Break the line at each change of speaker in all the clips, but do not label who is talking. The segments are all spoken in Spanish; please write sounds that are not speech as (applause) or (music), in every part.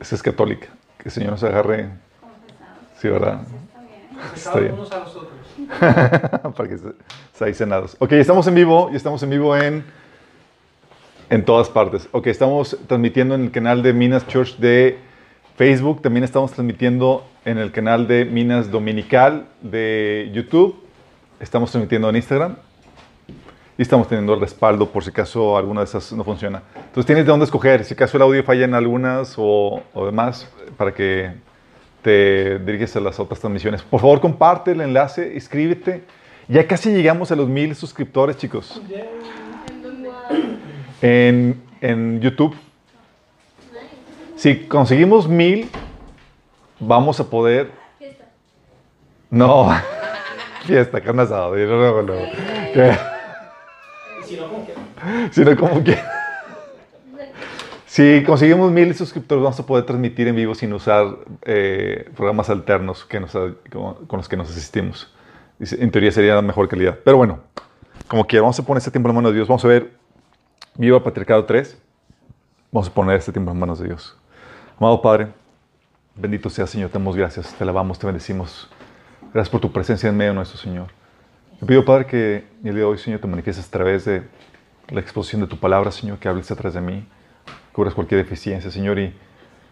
Esa es católica. Que el Señor nos agarre. Sí, ¿verdad?
Está bien. unos a los otros. (laughs)
Para que se, cenados. Ok, estamos en vivo y estamos en vivo en, en todas partes. Ok, estamos transmitiendo en el canal de Minas Church de Facebook. También estamos transmitiendo en el canal de Minas Dominical de YouTube. Estamos transmitiendo en Instagram. Y estamos teniendo el respaldo por si acaso alguna de esas no funciona. Entonces tienes de dónde escoger. Si acaso el audio falla en algunas o, o demás, para que te diriges a las otras transmisiones. Por favor, comparte el enlace, inscríbete. Ya casi llegamos a los mil suscriptores, chicos. En, en YouTube. Si conseguimos mil, vamos a poder. No, (laughs) fiesta, carne asada. Si no, como quieras. Si no, como quieras. Si conseguimos mil suscriptores, vamos a poder transmitir en vivo sin usar eh, programas alternos que nos, con los que nos asistimos. En teoría sería la mejor calidad. Pero bueno, como quiera, vamos a poner este tiempo en manos de Dios. Vamos a ver Viva Patriarcado 3. Vamos a poner este tiempo en manos de Dios. Amado Padre, bendito sea Señor, te damos gracias, te alabamos, te bendecimos. Gracias por tu presencia en medio de nuestro Señor. Te pido, Padre, que el día de hoy, Señor, te manifiestes a través de la exposición de tu palabra, Señor, que hables a través de mí cubras cualquier deficiencia, Señor, y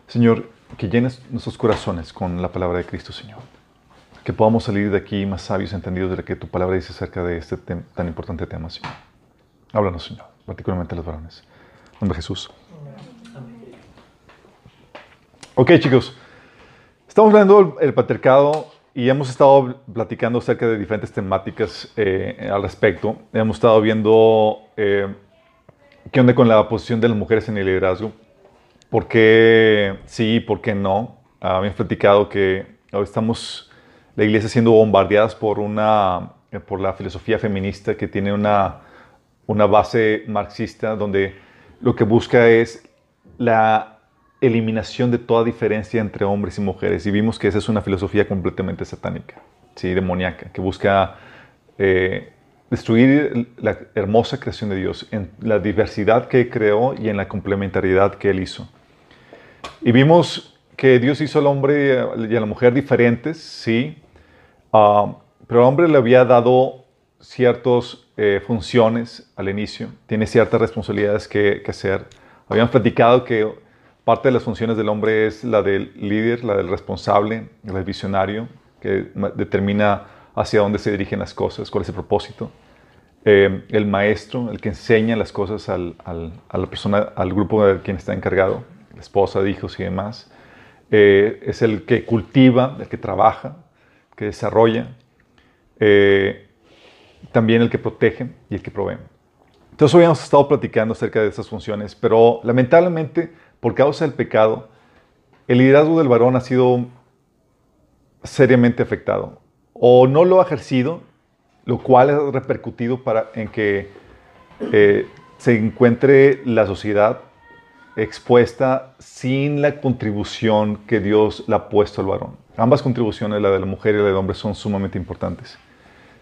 Señor, que llenes nuestros corazones con la palabra de Cristo, Señor. Que podamos salir de aquí más sabios, entendidos de lo que tu palabra dice acerca de este tan importante tema, Señor. Háblanos, Señor, particularmente a los varones. En nombre de Jesús. Ok, chicos. Estamos hablando del patriarcado y hemos estado platicando acerca de diferentes temáticas eh, al respecto. Hemos estado viendo eh, ¿Qué onda con la posición de las mujeres en el liderazgo? ¿Por qué sí, por qué no? Ah, han platicado que hoy estamos, la iglesia siendo bombardeadas por, una, por la filosofía feminista que tiene una, una base marxista donde lo que busca es la eliminación de toda diferencia entre hombres y mujeres. Y vimos que esa es una filosofía completamente satánica, ¿sí? demoníaca, que busca eh, destruir la hermosa creación de Dios en la diversidad que creó y en la complementariedad que Él hizo. Y vimos que Dios hizo al hombre y a la mujer diferentes, sí, ah, pero al hombre le había dado ciertas eh, funciones al inicio, tiene ciertas responsabilidades que, hacer. Habíamos platicado que parte de las funciones del hombre es la del líder, la del responsable, la del visionario, que determina hacia dónde se dirigen las cosas, cuál es el propósito. Eh, el maestro, el que enseña las cosas al, a la persona, al grupo de quien está encargado, la esposa, hijos y demás. Eh, es el que cultiva, el que trabaja, que desarrolla. Eh, también el que protege y el que provee. Entonces hoy hemos estado platicando acerca de estas funciones, pero lamentablemente, por causa del pecado, el liderazgo del varón ha sido seriamente afectado o no lo ha ejercido, lo cual ha repercutido para, en que eh, se encuentre la sociedad expuesta sin la contribución que Dios le ha puesto al varón. Ambas contribuciones, la de la mujer y la del hombre, son sumamente importantes.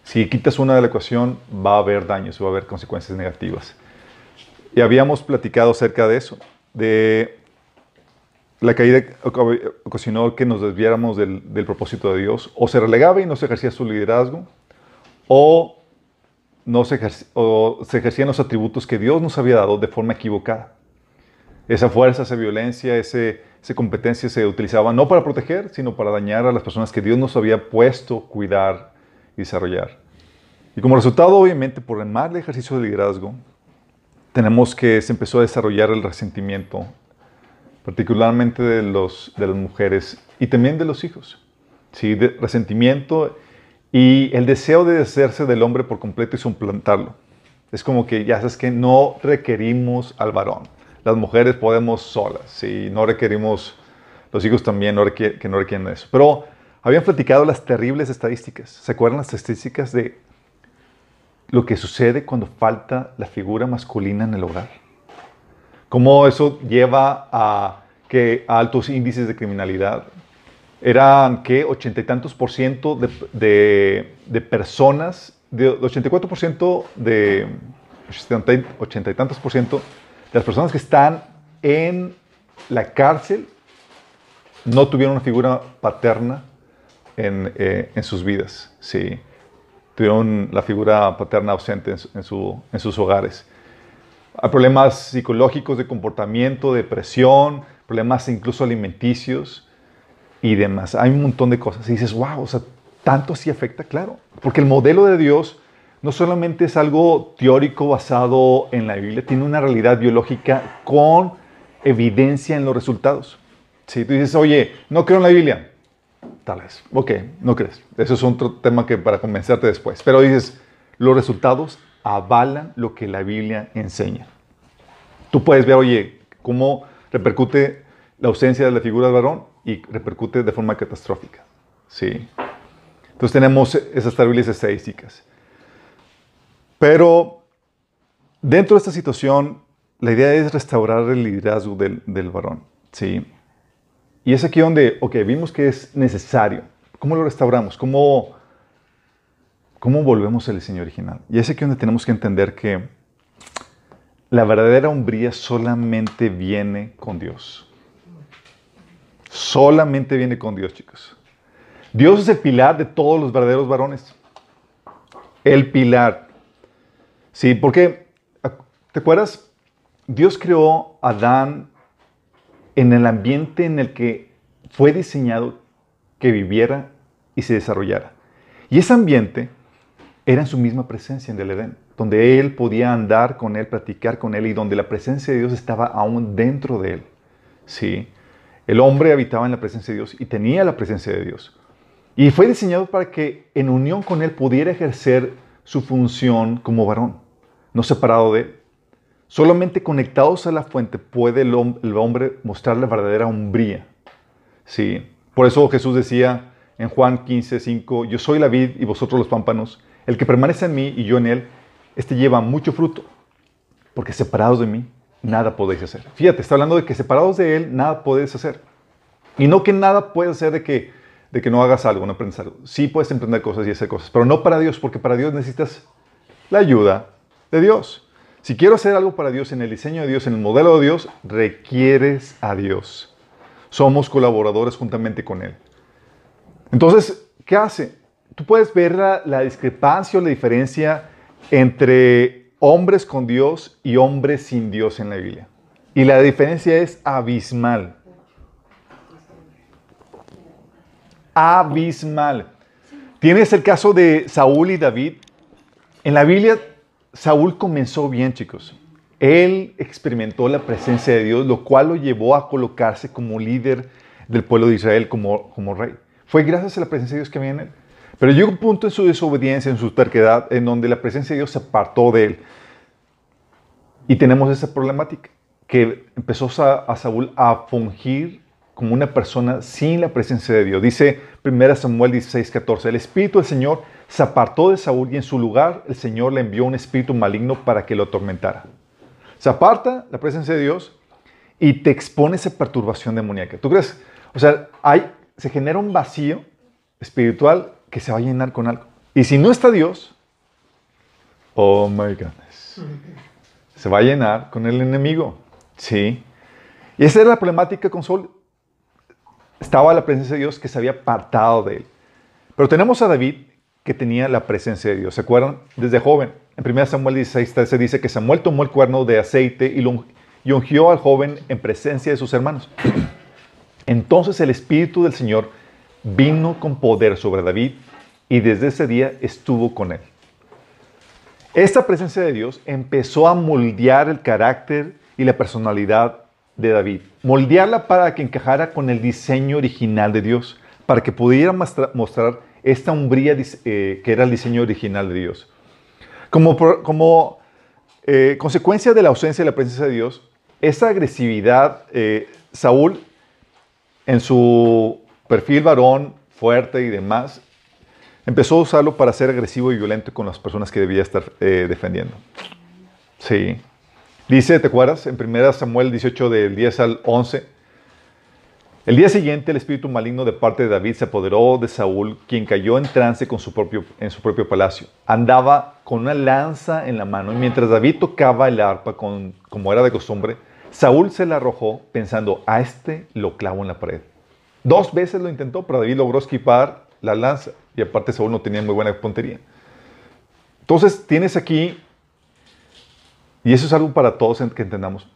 Si quitas una de la ecuación, va a haber daños, va a haber consecuencias negativas. Y habíamos platicado acerca de eso, de la caída ocasionó que nos desviáramos del, propósito de Dios. O se relegaba y no se ejercía su liderazgo, o, no se, se ejercían los atributos que Dios nos había dado de forma equivocada. Esa fuerza, esa violencia, ese, esa competencia se utilizaba no para proteger, sino para dañar a las personas que Dios nos había puesto cuidar y desarrollar. Y como resultado, obviamente, por el mal ejercicio de liderazgo, tenemos que se empezó a desarrollar el resentimiento particularmente de, los, de las mujeres y también de los hijos. ¿sí? De resentimiento y el deseo de deshacerse del hombre por completo y suplantarlo. Es como que ya sabes que no requerimos al varón. Las mujeres podemos solas, ¿sí? no requerimos, los hijos también que no requieren eso. Pero habían platicado las terribles estadísticas. ¿Se acuerdan las estadísticas de lo que sucede cuando falta la figura masculina en el hogar? cómo eso lleva a, que, altos índices de criminalidad. Eran que ochenta y tantos por ciento de, de, personas, de 84 por ciento de, ochenta y tantos por ciento de las personas que están en la cárcel, no tuvieron una figura paterna en, eh, en sus vidas. Sí. Tuvieron la figura paterna ausente en, su- en su- en sus hogares. Hay problemas psicológicos de comportamiento, depresión, problemas incluso alimenticios y demás. Hay un montón de cosas. Y dices, wow, o sea, tanto sí afecta, claro. Porque el modelo de Dios no solamente es algo teórico basado en la Biblia, tiene una realidad biológica con evidencia en los resultados. Si tú dices, oye, no creo en la Biblia, tal vez, ok, no crees. Eso es otro tema que para convencerte después. Pero dices, los resultados avalan lo que la Biblia enseña. Tú puedes ver, oye, cómo repercute la ausencia de la figura del varón y repercute de forma catastrófica. ¿sí? Entonces tenemos esas terribles estadísticas. Pero dentro de esta situación, la idea es restaurar el liderazgo del, del varón. ¿sí? Y es aquí donde, ok, vimos que es necesario. ¿Cómo lo restauramos? ¿Cómo, cómo volvemos al diseño original? Y es aquí donde tenemos que entender que la verdadera hombría solamente viene con Dios. Solamente viene con Dios, chicos. Dios es el pilar de todos los verdaderos varones. El pilar. Sí, porque, ¿te acuerdas? Dios creó a Adán en el ambiente en el que fue diseñado que viviera y se desarrollara. Y ese ambiente era en su misma presencia en el Edén, donde él podía andar con él, practicar con él y donde la presencia de Dios estaba aún dentro de él. Sí, el hombre habitaba en la presencia de Dios y tenía la presencia de Dios. Y fue diseñado para que en unión con él pudiera ejercer su función como varón, no separado de él. Solamente conectados a la fuente puede el, hom- el hombre mostrar la verdadera hombría. Sí. Por eso Jesús decía en Juan 15, 5, yo soy la vid y vosotros los pámpanos. El que permanece en mí y yo en él, este lleva mucho fruto, porque separados de mí, nada podéis hacer. Fíjate, está hablando de que separados de él, nada podéis hacer. Y no que nada puedes hacer de que, de que no hagas algo, no emprendas algo. Sí puedes emprender cosas y hacer cosas, pero no para Dios, porque para Dios necesitas la ayuda de Dios. Si quiero hacer algo para Dios en el diseño de Dios, en el modelo de Dios, requieres a Dios. Somos colaboradores juntamente con Él. Entonces, ¿qué hace? Tú puedes ver la, discrepancia o la diferencia entre hombres con Dios y hombres sin Dios en la Biblia. Y la diferencia es abismal. Abismal. Tienes el caso de Saúl y David. En la Biblia, Saúl comenzó bien, chicos. Él experimentó la presencia de Dios, lo cual lo llevó a colocarse como líder del pueblo de Israel, como, como rey. Fue gracias a la presencia de Dios que había en él. Pero llegó un punto en su desobediencia, en su terquedad, en donde la presencia de Dios se apartó de él. Y tenemos esa problemática, que empezó a, a Saúl a fungir como una persona sin la presencia de Dios. Dice 1 Samuel 16, 14, el Espíritu del Señor se apartó de Saúl y en su lugar el Señor le envió un espíritu maligno para que lo atormentara. Se aparta la presencia de Dios y te expone esa perturbación demoníaca. ¿Tú crees? O sea, hay, se genera un vacío espiritual que se va a llenar con algo. Y si no está Dios, oh my goodness, se va a llenar con el enemigo. Sí. Y esa era la problemática con Saúl. Estaba la presencia de Dios que se había apartado de él. Pero tenemos a David que tenía la presencia de Dios. ¿Se acuerdan? Desde joven. En 1 Samuel 16, 13 dice que Samuel tomó el cuerno de aceite y, lo, ungió al joven en presencia de sus hermanos. Entonces el Espíritu del Señor vino con poder sobre David y desde ese día estuvo con él. Esta presencia de Dios empezó a moldear el carácter y la personalidad de David, moldearla para que encajara con el diseño original de Dios, para que pudiera mostrar, esta umbría eh, que era el diseño original de Dios. Como, como eh, consecuencia de la ausencia de la presencia de Dios, esa agresividad, eh, Saúl, en su perfil varón, fuerte y demás, empezó a usarlo para ser agresivo y violento con las personas que debía estar defendiendo. Sí. Dice, ¿te acuerdas? En 1 Samuel 18, del 10 al 11. El día siguiente, el espíritu maligno de parte de David se apoderó de Saúl, quien cayó en trance con su propio, en su propio palacio. Andaba con una lanza en la mano y mientras David tocaba el arpa con, como era de costumbre, Saúl se la arrojó pensando, a este lo clavo en la pared. Dos veces lo intentó, pero David logró esquivar la lanza. Y aparte Saúl no tenía muy buena puntería. Entonces tienes aquí, y eso es algo para todos que entendamos,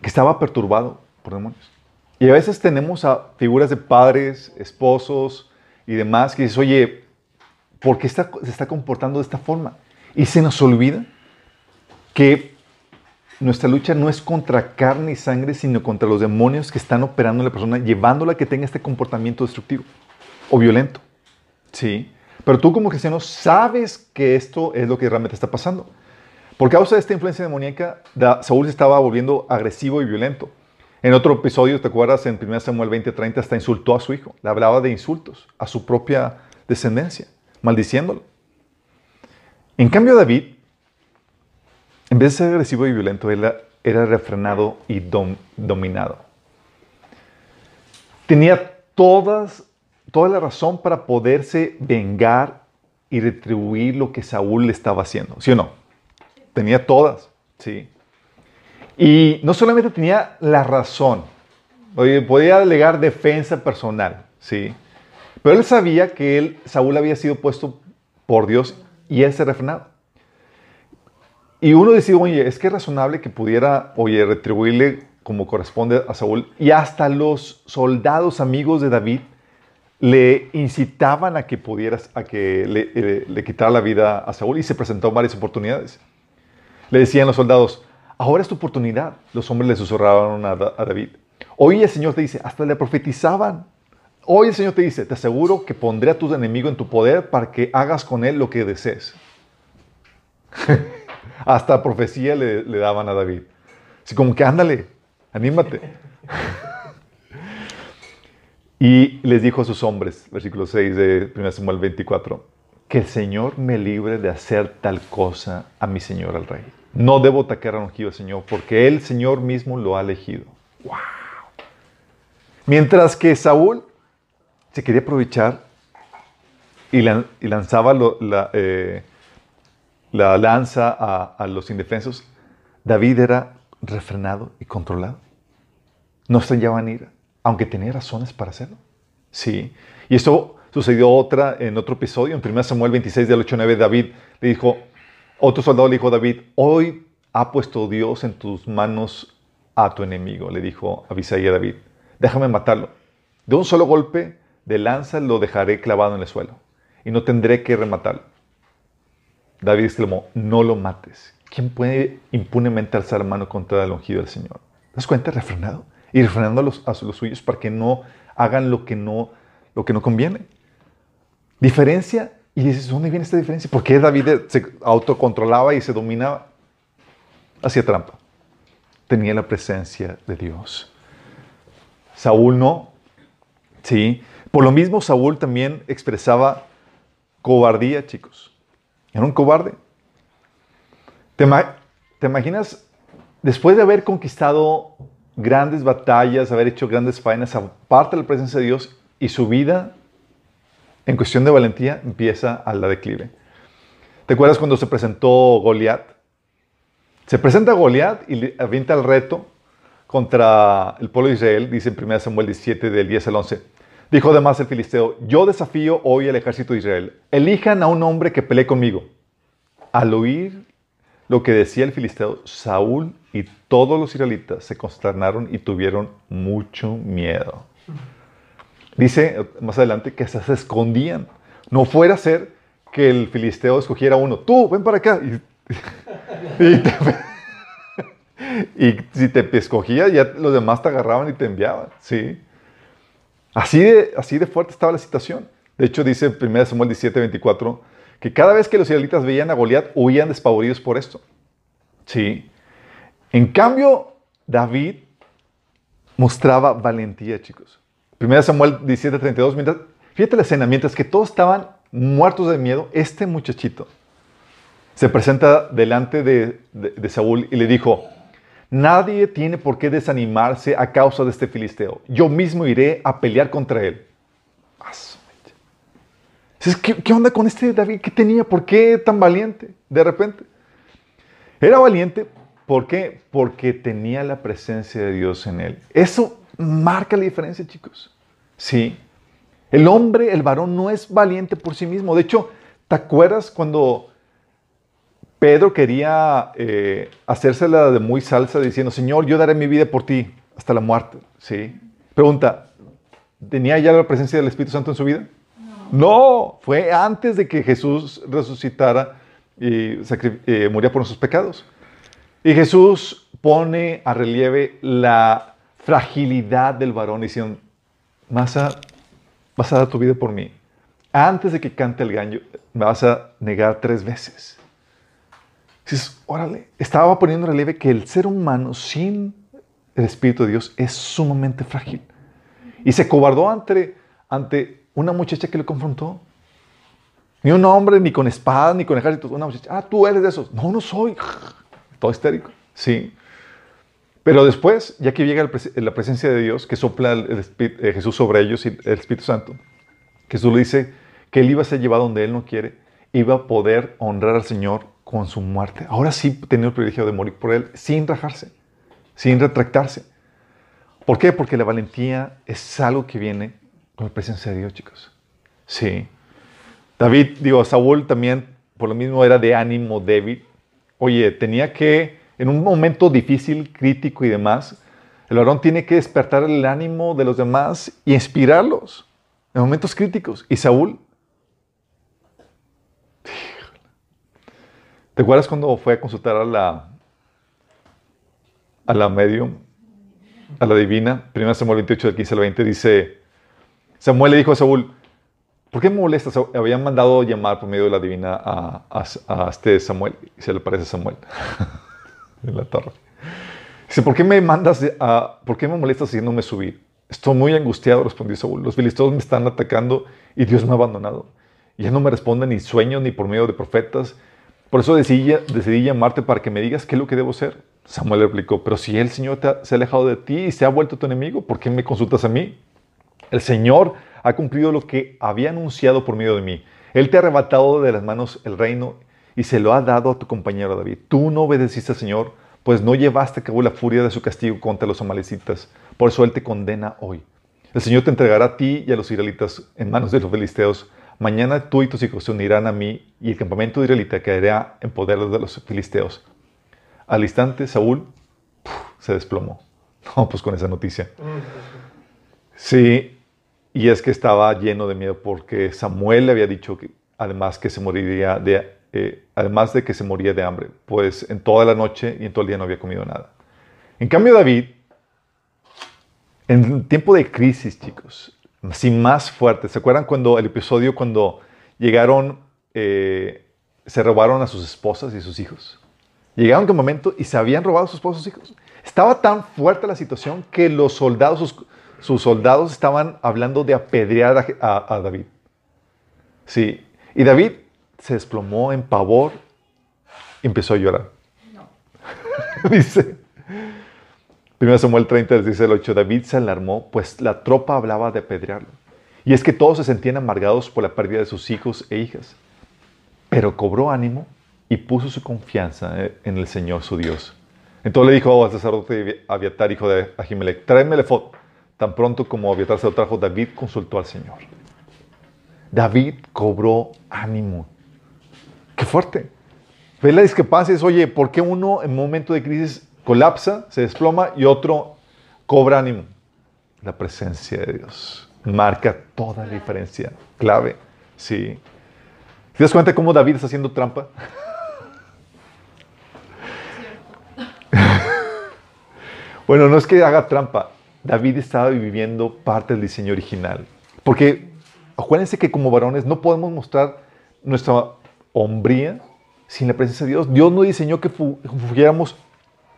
que estaba perturbado por demonios. Y a veces tenemos a figuras de padres, esposos y demás que dices, oye, ¿por qué se está comportando de esta forma? Y se nos olvida que nuestra lucha no es contra carne y sangre, sino contra los demonios que están operando en la persona, llevándola a que tenga este comportamiento destructivo o violento. Sí. Pero tú como cristiano sabes que esto es lo que realmente está pasando. Por causa de esta influencia demoníaca, Saúl se estaba volviendo agresivo y violento. En otro episodio, ¿te acuerdas? En 1 Samuel 20:30 hasta insultó a su hijo. Le hablaba de insultos a su propia descendencia, maldiciéndolo. En cambio, David en vez de ser agresivo y violento, era refrenado y dominado. Tenía todas, toda la razón para poderse vengar y retribuir lo que Saúl le estaba haciendo, ¿sí o no? Tenía todas, ¿sí? Y no solamente tenía la razón, podía alegar defensa personal, ¿sí? Pero él sabía que él, Saúl había sido puesto por Dios y él se refrenaba. Y uno decía, oye, es que es razonable que pudiera, oye, retribuirle como corresponde a Saúl. Y hasta los soldados amigos de David le incitaban a que pudieras, a que le, eh, le, quitara la vida a Saúl y se presentó varias oportunidades. Le decían los soldados, ahora es tu oportunidad. Los hombres le susurraban a, a David. Hoy el Señor te dice, hasta le profetizaban. Hoy el Señor te dice, te aseguro que pondré a tu enemigo en tu poder para que hagas con él lo que desees. (laughs) Hasta profecía le, daban a David. Así como que ándale, anímate. (laughs) y les dijo a sus hombres, versículo 6 de 1 Samuel 24, que el Señor me libre de hacer tal cosa a mi Señor el Rey. No debo atacar a ungido al Señor, porque el Señor mismo lo ha elegido. ¡Wow! Mientras que Saúl se quería aprovechar y, lanzaba la, eh, la lanza a, los indefensos, David era refrenado y controlado. No estallaba en ira, aunque tenía razones para hacerlo. Sí. Y esto sucedió otra, en otro episodio, en 1 Samuel 26, del 8 9, David le dijo, otro soldado le dijo a David, hoy ha puesto Dios en tus manos a tu enemigo, le dijo Abisai a David, déjame matarlo. De un solo golpe de lanza lo dejaré clavado en el suelo y no tendré que rematarlo. David exclamó, no lo mates. ¿Quién puede impunemente alzar mano contra el ungido del Señor? ¿Te das cuenta? Refrenado. Y refrenando a los, suyos para que no hagan lo que no, lo que no conviene. Diferencia. Y dices, ¿dónde viene esta diferencia? ¿Por qué David se autocontrolaba y se dominaba? Hacía trampa. Tenía la presencia de Dios. Saúl no. Sí. Por lo mismo, Saúl también expresaba cobardía, chicos. Era un cobarde. ¿Te, imaginas, después de haber conquistado grandes batallas, haber hecho grandes faenas, aparte de la presencia de Dios y su vida en cuestión de valentía empieza a la declive? ¿Te acuerdas cuando se presentó Goliat? Se presenta Goliat y avienta el reto contra el pueblo de Israel, dice en 1 Samuel 17, del 10 al 11. Dijo además el filisteo, yo desafío hoy al ejército de Israel, elijan a un hombre que pelee conmigo. Al oír lo que decía el filisteo, Saúl y todos los israelitas se consternaron y tuvieron mucho miedo. Dice más adelante que se escondían. No fuera a ser que el filisteo escogiera uno, tú, ven para acá. (laughs) (laughs) Y, si te escogía, ya los demás te agarraban y te enviaban. Sí. Así de, así de fuerte estaba la situación. De hecho, dice en 1 Samuel 17, 24, que cada vez que los israelitas veían a Goliat, huían despavoridos por esto. Sí. En cambio, David mostraba valentía, chicos. 1 Samuel 17, 32, mientras, fíjate la escena, mientras que todos estaban muertos de miedo, este muchachito se presenta delante de, de Saúl y le dijo, Nadie tiene por qué desanimarse a causa de este filisteo. Yo mismo iré a pelear contra él. ¿Qué, ¿Qué onda con este David? ¿Qué tenía? ¿Por qué tan valiente de repente? Era valiente ¿Por qué? Porque tenía la presencia de Dios en él. Eso marca la diferencia, chicos. Sí. El hombre, el varón, no es valiente por sí mismo. De hecho, ¿te acuerdas cuando Pedro quería eh, hacérsela de muy salsa diciendo, Señor, yo daré mi vida por ti hasta la muerte? Sí. Pregunta, ¿tenía ya la presencia del Espíritu Santo en su vida? No, fue antes de que Jesús resucitara y eh, muriera por nuestros pecados. Y Jesús pone a relieve la fragilidad del varón diciendo, vas a, vas a dar tu vida por mí. Antes de que cante el gallo, me vas a negar tres veces. Dices, órale, estaba poniendo en relieve que el ser humano sin el Espíritu de Dios es sumamente frágil. Y se cobardó ante, ante una muchacha que le confrontó. Ni un hombre, ni con espada, ni con ejércitos. Una muchacha, ah, tú eres de esos. No, no soy. (laughs) Todo histérico. Sí. Pero después, ya que llega la presencia de Dios, que sopla el, eh, Jesús sobre ellos y el Espíritu Santo, Jesús le dice que él iba a ser llevado donde él no quiere, iba a poder honrar al Señor con su muerte. Ahora sí tenía el privilegio de morir por él sin rajarse, sin retractarse. ¿Por qué? Porque la valentía es algo que viene con la presencia de Dios, chicos. Sí. David, digo, Saúl también, por lo mismo, era de ánimo débil. Oye, tenía que, en un momento difícil, crítico y demás, el varón tiene que despertar el ánimo de los demás y inspirarlos en momentos críticos. Y Saúl, ¿te acuerdas cuando fue a consultar a la, a la medium, a la divina? 1 Samuel 28, del 15 al 20, dice, Samuel le dijo a Saúl, ¿Por qué me molestas? Habían mandado llamar por medio de la divina a, este Samuel y se le parece Samuel (laughs) en la torre. Dice, ¿por qué me mandas, a, por qué me molestas haciéndome subir? Estoy muy angustiado, respondió Saúl. Los filisteos me están atacando y Dios me ha abandonado. Ya no me responde ni sueños ni por medio de profetas. Por eso decidí, decidí llamarte para que me digas qué es lo que debo hacer. Samuel replicó, pero si el Señor se ha alejado de ti y se ha vuelto tu enemigo, ¿por qué me consultas a mí? El Señor ha cumplido lo que había anunciado por medio de mí. Él te ha arrebatado de las manos el reino y se lo ha dado a tu compañero David. Tú no obedeciste al Señor, pues no llevaste a cabo la furia de su castigo contra los amalecitas. Por eso Él te condena hoy. El Señor te entregará a ti y a los israelitas en manos de los filisteos. Mañana tú y tus hijos se unirán a mí y el campamento israelita caerá en poder de los filisteos. Al instante, Saúl se desplomó. (laughs) No, pues con esa noticia. Sí, y es que estaba lleno de miedo porque Samuel le había dicho que además que se moriría de, eh, además de que se moría de hambre, pues en toda la noche y en todo el día no había comido nada. En cambio David, en tiempo de crisis, chicos, así más fuerte, ¿se acuerdan cuando el episodio cuando llegaron, eh, se robaron a sus esposas y sus hijos? Llegaron en un momento y se habían robado a sus esposas y sus hijos. Estaba tan fuerte la situación que los soldados, sus soldados estaban hablando de apedrear a, David. Sí, y David se desplomó en pavor y empezó a llorar. No. (laughs) dice, 1 Samuel 30, dice el 8, David se alarmó, pues la tropa hablaba de apedrearlo. Y es que todos se sentían amargados por la pérdida de sus hijos e hijas. Pero cobró ánimo y puso su confianza en el Señor su Dios. Entonces le dijo al sacerdote Abiatar, hijo de Ahimelech, tráeme el efod. Tan pronto como Abiatar se lo trajo, David consultó al Señor. David cobró ánimo. ¡Qué fuerte! Ve la discrepancia, es, oye, ¿por qué uno en momento de crisis colapsa, se desploma y otro cobra ánimo? La presencia de Dios marca toda la diferencia. Clave, sí. ¿Te das cuenta cómo David está haciendo trampa? (laughs) bueno, no es que haga trampa, David estaba viviendo parte del diseño original. Porque acuérdense que como varones no podemos mostrar nuestra hombría sin la presencia de Dios. Dios no diseñó que fugiéramos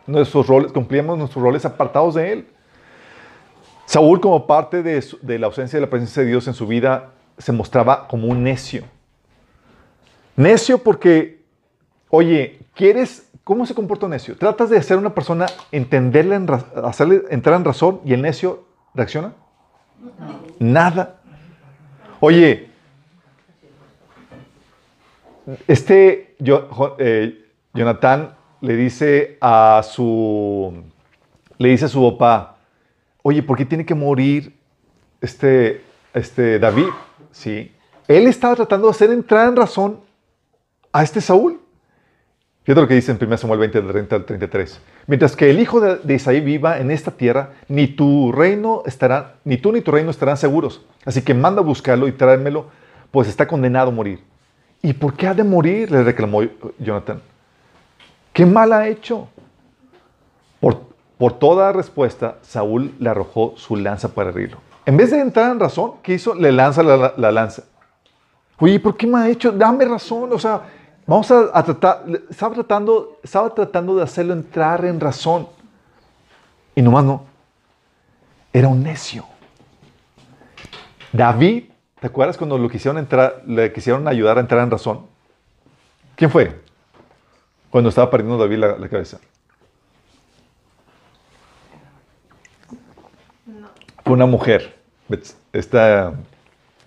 nuestros roles, cumplíamos nuestros roles apartados de Él. Saúl, como parte de, de, la ausencia de la presencia de Dios en su vida, se mostraba como un necio. Necio porque, oye, ¿quieres ¿Cómo se comporta un necio? Tratas de hacer una persona entenderle, hacerle entrar en razón y el necio reacciona. Nada. Oye, este yo, eh, Jonathan le dice a su, le dice a su papá, oye, ¿por qué tiene que morir este, este David? Sí. Él estaba tratando de hacer entrar en razón a este Saúl. Fíjate lo que dice en 1 Samuel 20, 30 al 33. Mientras que el hijo de, Isaí viva en esta tierra, ni tu reino estará, ni tú ni tu reino estarán seguros. Así que manda a buscarlo y tráemelo, pues está condenado a morir. ¿Y por qué ha de morir? le reclamó Jonathan. ¿Qué mal ha hecho? Por, por toda respuesta, Saúl le arrojó su lanza para herirlo. En vez de entrar en razón, ¿qué hizo? Le lanza la, lanza. Oye, ¿por qué me ha hecho? Dame razón. O sea, vamos a, tratar. Estaba tratando, estaba tratando de hacerlo entrar en razón. Y nomás no. Era un necio. David, ¿te acuerdas cuando lo quisieron entrar, le quisieron ayudar a entrar en razón? ¿Quién fue? Cuando estaba perdiendo David la, cabeza. Fue una mujer, esta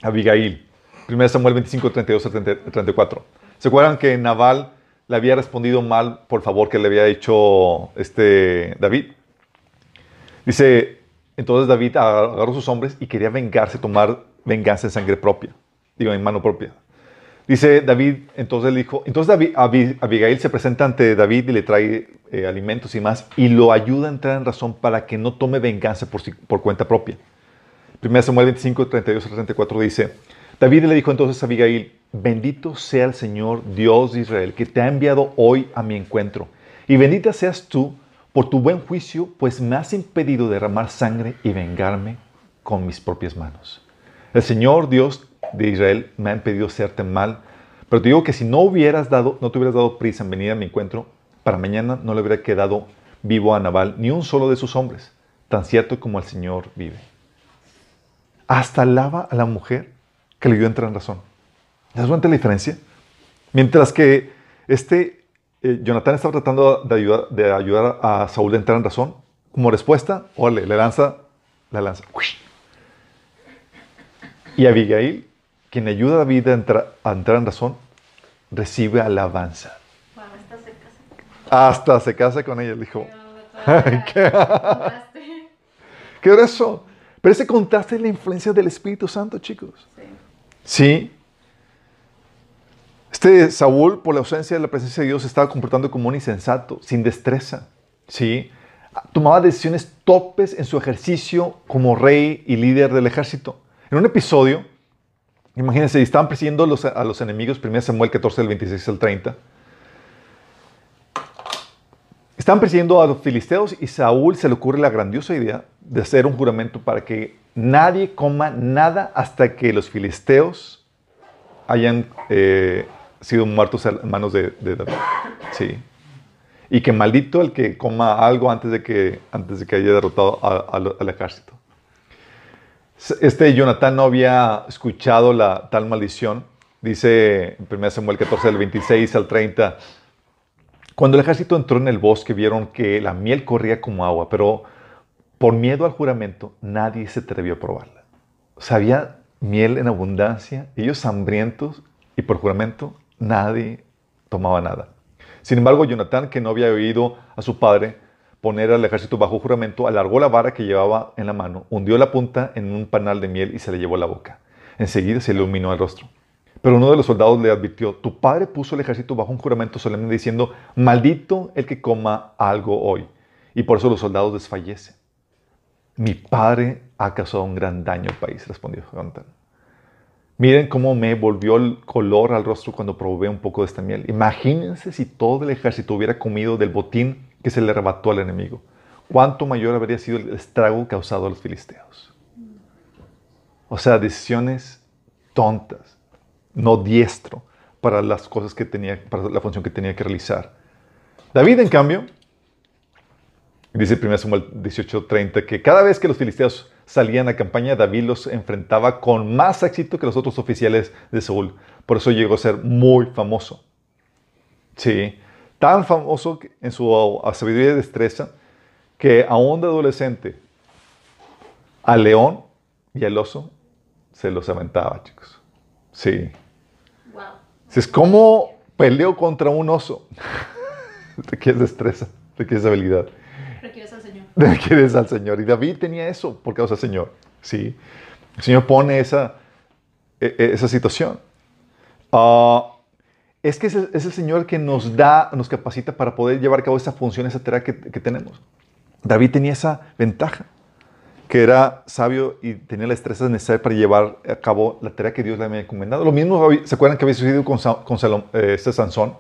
Abigail. 1 Samuel 25, 32 34. ¿Se acuerdan que Naval le había respondido mal por favor que le había hecho este David? Dice, entonces David agarró sus hombres y quería vengarse, tomar venganza en sangre propia, digo, en mano propia. Dice David, entonces dijo, entonces Abigail se presenta ante David y le trae eh, alimentos y más y lo ayuda a entrar en razón para que no tome venganza por, por cuenta propia. 1 Samuel 25, 32 34 dice, David le dijo entonces a Abigail, bendito sea el Señor Dios de Israel que te ha enviado hoy a mi encuentro y bendita seas tú por tu buen juicio, pues me has impedido derramar sangre y vengarme con mis propias manos. El Señor Dios de Israel me ha impedido hacerte mal, pero te digo que si no hubieras dado, no te hubieras dado prisa en venir a mi encuentro, para mañana no le hubiera quedado vivo a Nabal ni un solo de sus hombres, tan cierto como el Señor vive. Hasta alaba a la mujer que le dio entrar en razón. ¿Te das cuenta la diferencia? Mientras que este eh, Jonathan estaba tratando de ayudar, de ayudar a Saúl a entrar en razón, como respuesta, ole, le lanza la lanza. Y Abigail quien ayuda a David a, entrar, en razón, recibe alabanza. hasta se casa. con ella. Dijo, (laughs) ¿qué? (laughs) ¿Qué eso? Pero ese contraste es la influencia del Espíritu Santo, chicos. Sí. Este Saúl, por la ausencia de la presencia de Dios, estaba comportando como un insensato, sin destreza. Sí. Tomaba decisiones topes en su ejercicio como rey y líder del ejército. En un episodio, Imagínense, estaban persiguiendo a los enemigos, 1 Samuel 14, del 26 al 30. Estaban persiguiendo a los filisteos y Saúl se le ocurre la grandiosa idea de hacer un juramento para que nadie coma nada hasta que los filisteos hayan eh, sido muertos en manos de, David. Sí. Y que maldito el que coma algo antes de que, antes de que haya derrotado al ejército. Este Jonathan no había escuchado la tal maldición. Dice en 1 Samuel 14, del 26 al 30. Cuando el ejército entró en el bosque, vieron que la miel corría como agua, pero por miedo al juramento, nadie se atrevió a probarla. O sea, había miel en abundancia, ellos hambrientos, y por juramento, nadie tomaba nada. Sin embargo, Jonathan, que no había oído a su padre, poner al ejército bajo juramento, alargó la vara que llevaba en la mano, hundió la punta en un panal de miel y se le llevó a la boca. Enseguida se iluminó el rostro. Pero uno de los soldados le advirtió, tu padre puso el ejército bajo un juramento solemne diciendo, maldito el que coma algo hoy. Y por eso los soldados desfallecen. Mi padre ha causado un gran daño al país, respondió Jonathan. Miren cómo me volvió el color al rostro cuando probé un poco de esta miel. Imagínense si todo el ejército hubiera comido del botín que se le arrebató al enemigo. ¿Cuánto mayor habría sido el estrago causado a los filisteos? O sea, decisiones tontas, no diestro para las cosas que tenía, para la función que tenía que realizar. David, en cambio, dice 1 Samuel 18:30 que cada vez que los filisteos salían a campaña, David los enfrentaba con más éxito que los otros oficiales de Saúl. Por eso llegó a ser muy famoso. Sí, tan famoso en su sabiduría y destreza que aún de adolescente al león y al oso se los aventaba, chicos. Sí. Wow. Es como peleo contra un oso. (laughs) requieres destreza, requieres habilidad.
Requieres al Señor. (laughs)
Requieres al Señor. Y David tenía eso por causa del Señor. ¿sí? El Señor pone esa, e- e- esa situación. Ah, es que es el, Señor que nos da, nos capacita para poder llevar a cabo esa función, esa tarea que, tenemos. David tenía esa ventaja, que era sabio y tenía la destreza necesaria para llevar a cabo la tarea que Dios le había encomendado. Lo mismo, ¿se acuerdan que había sucedido con, con Salom- eh, este Sansón? ¿De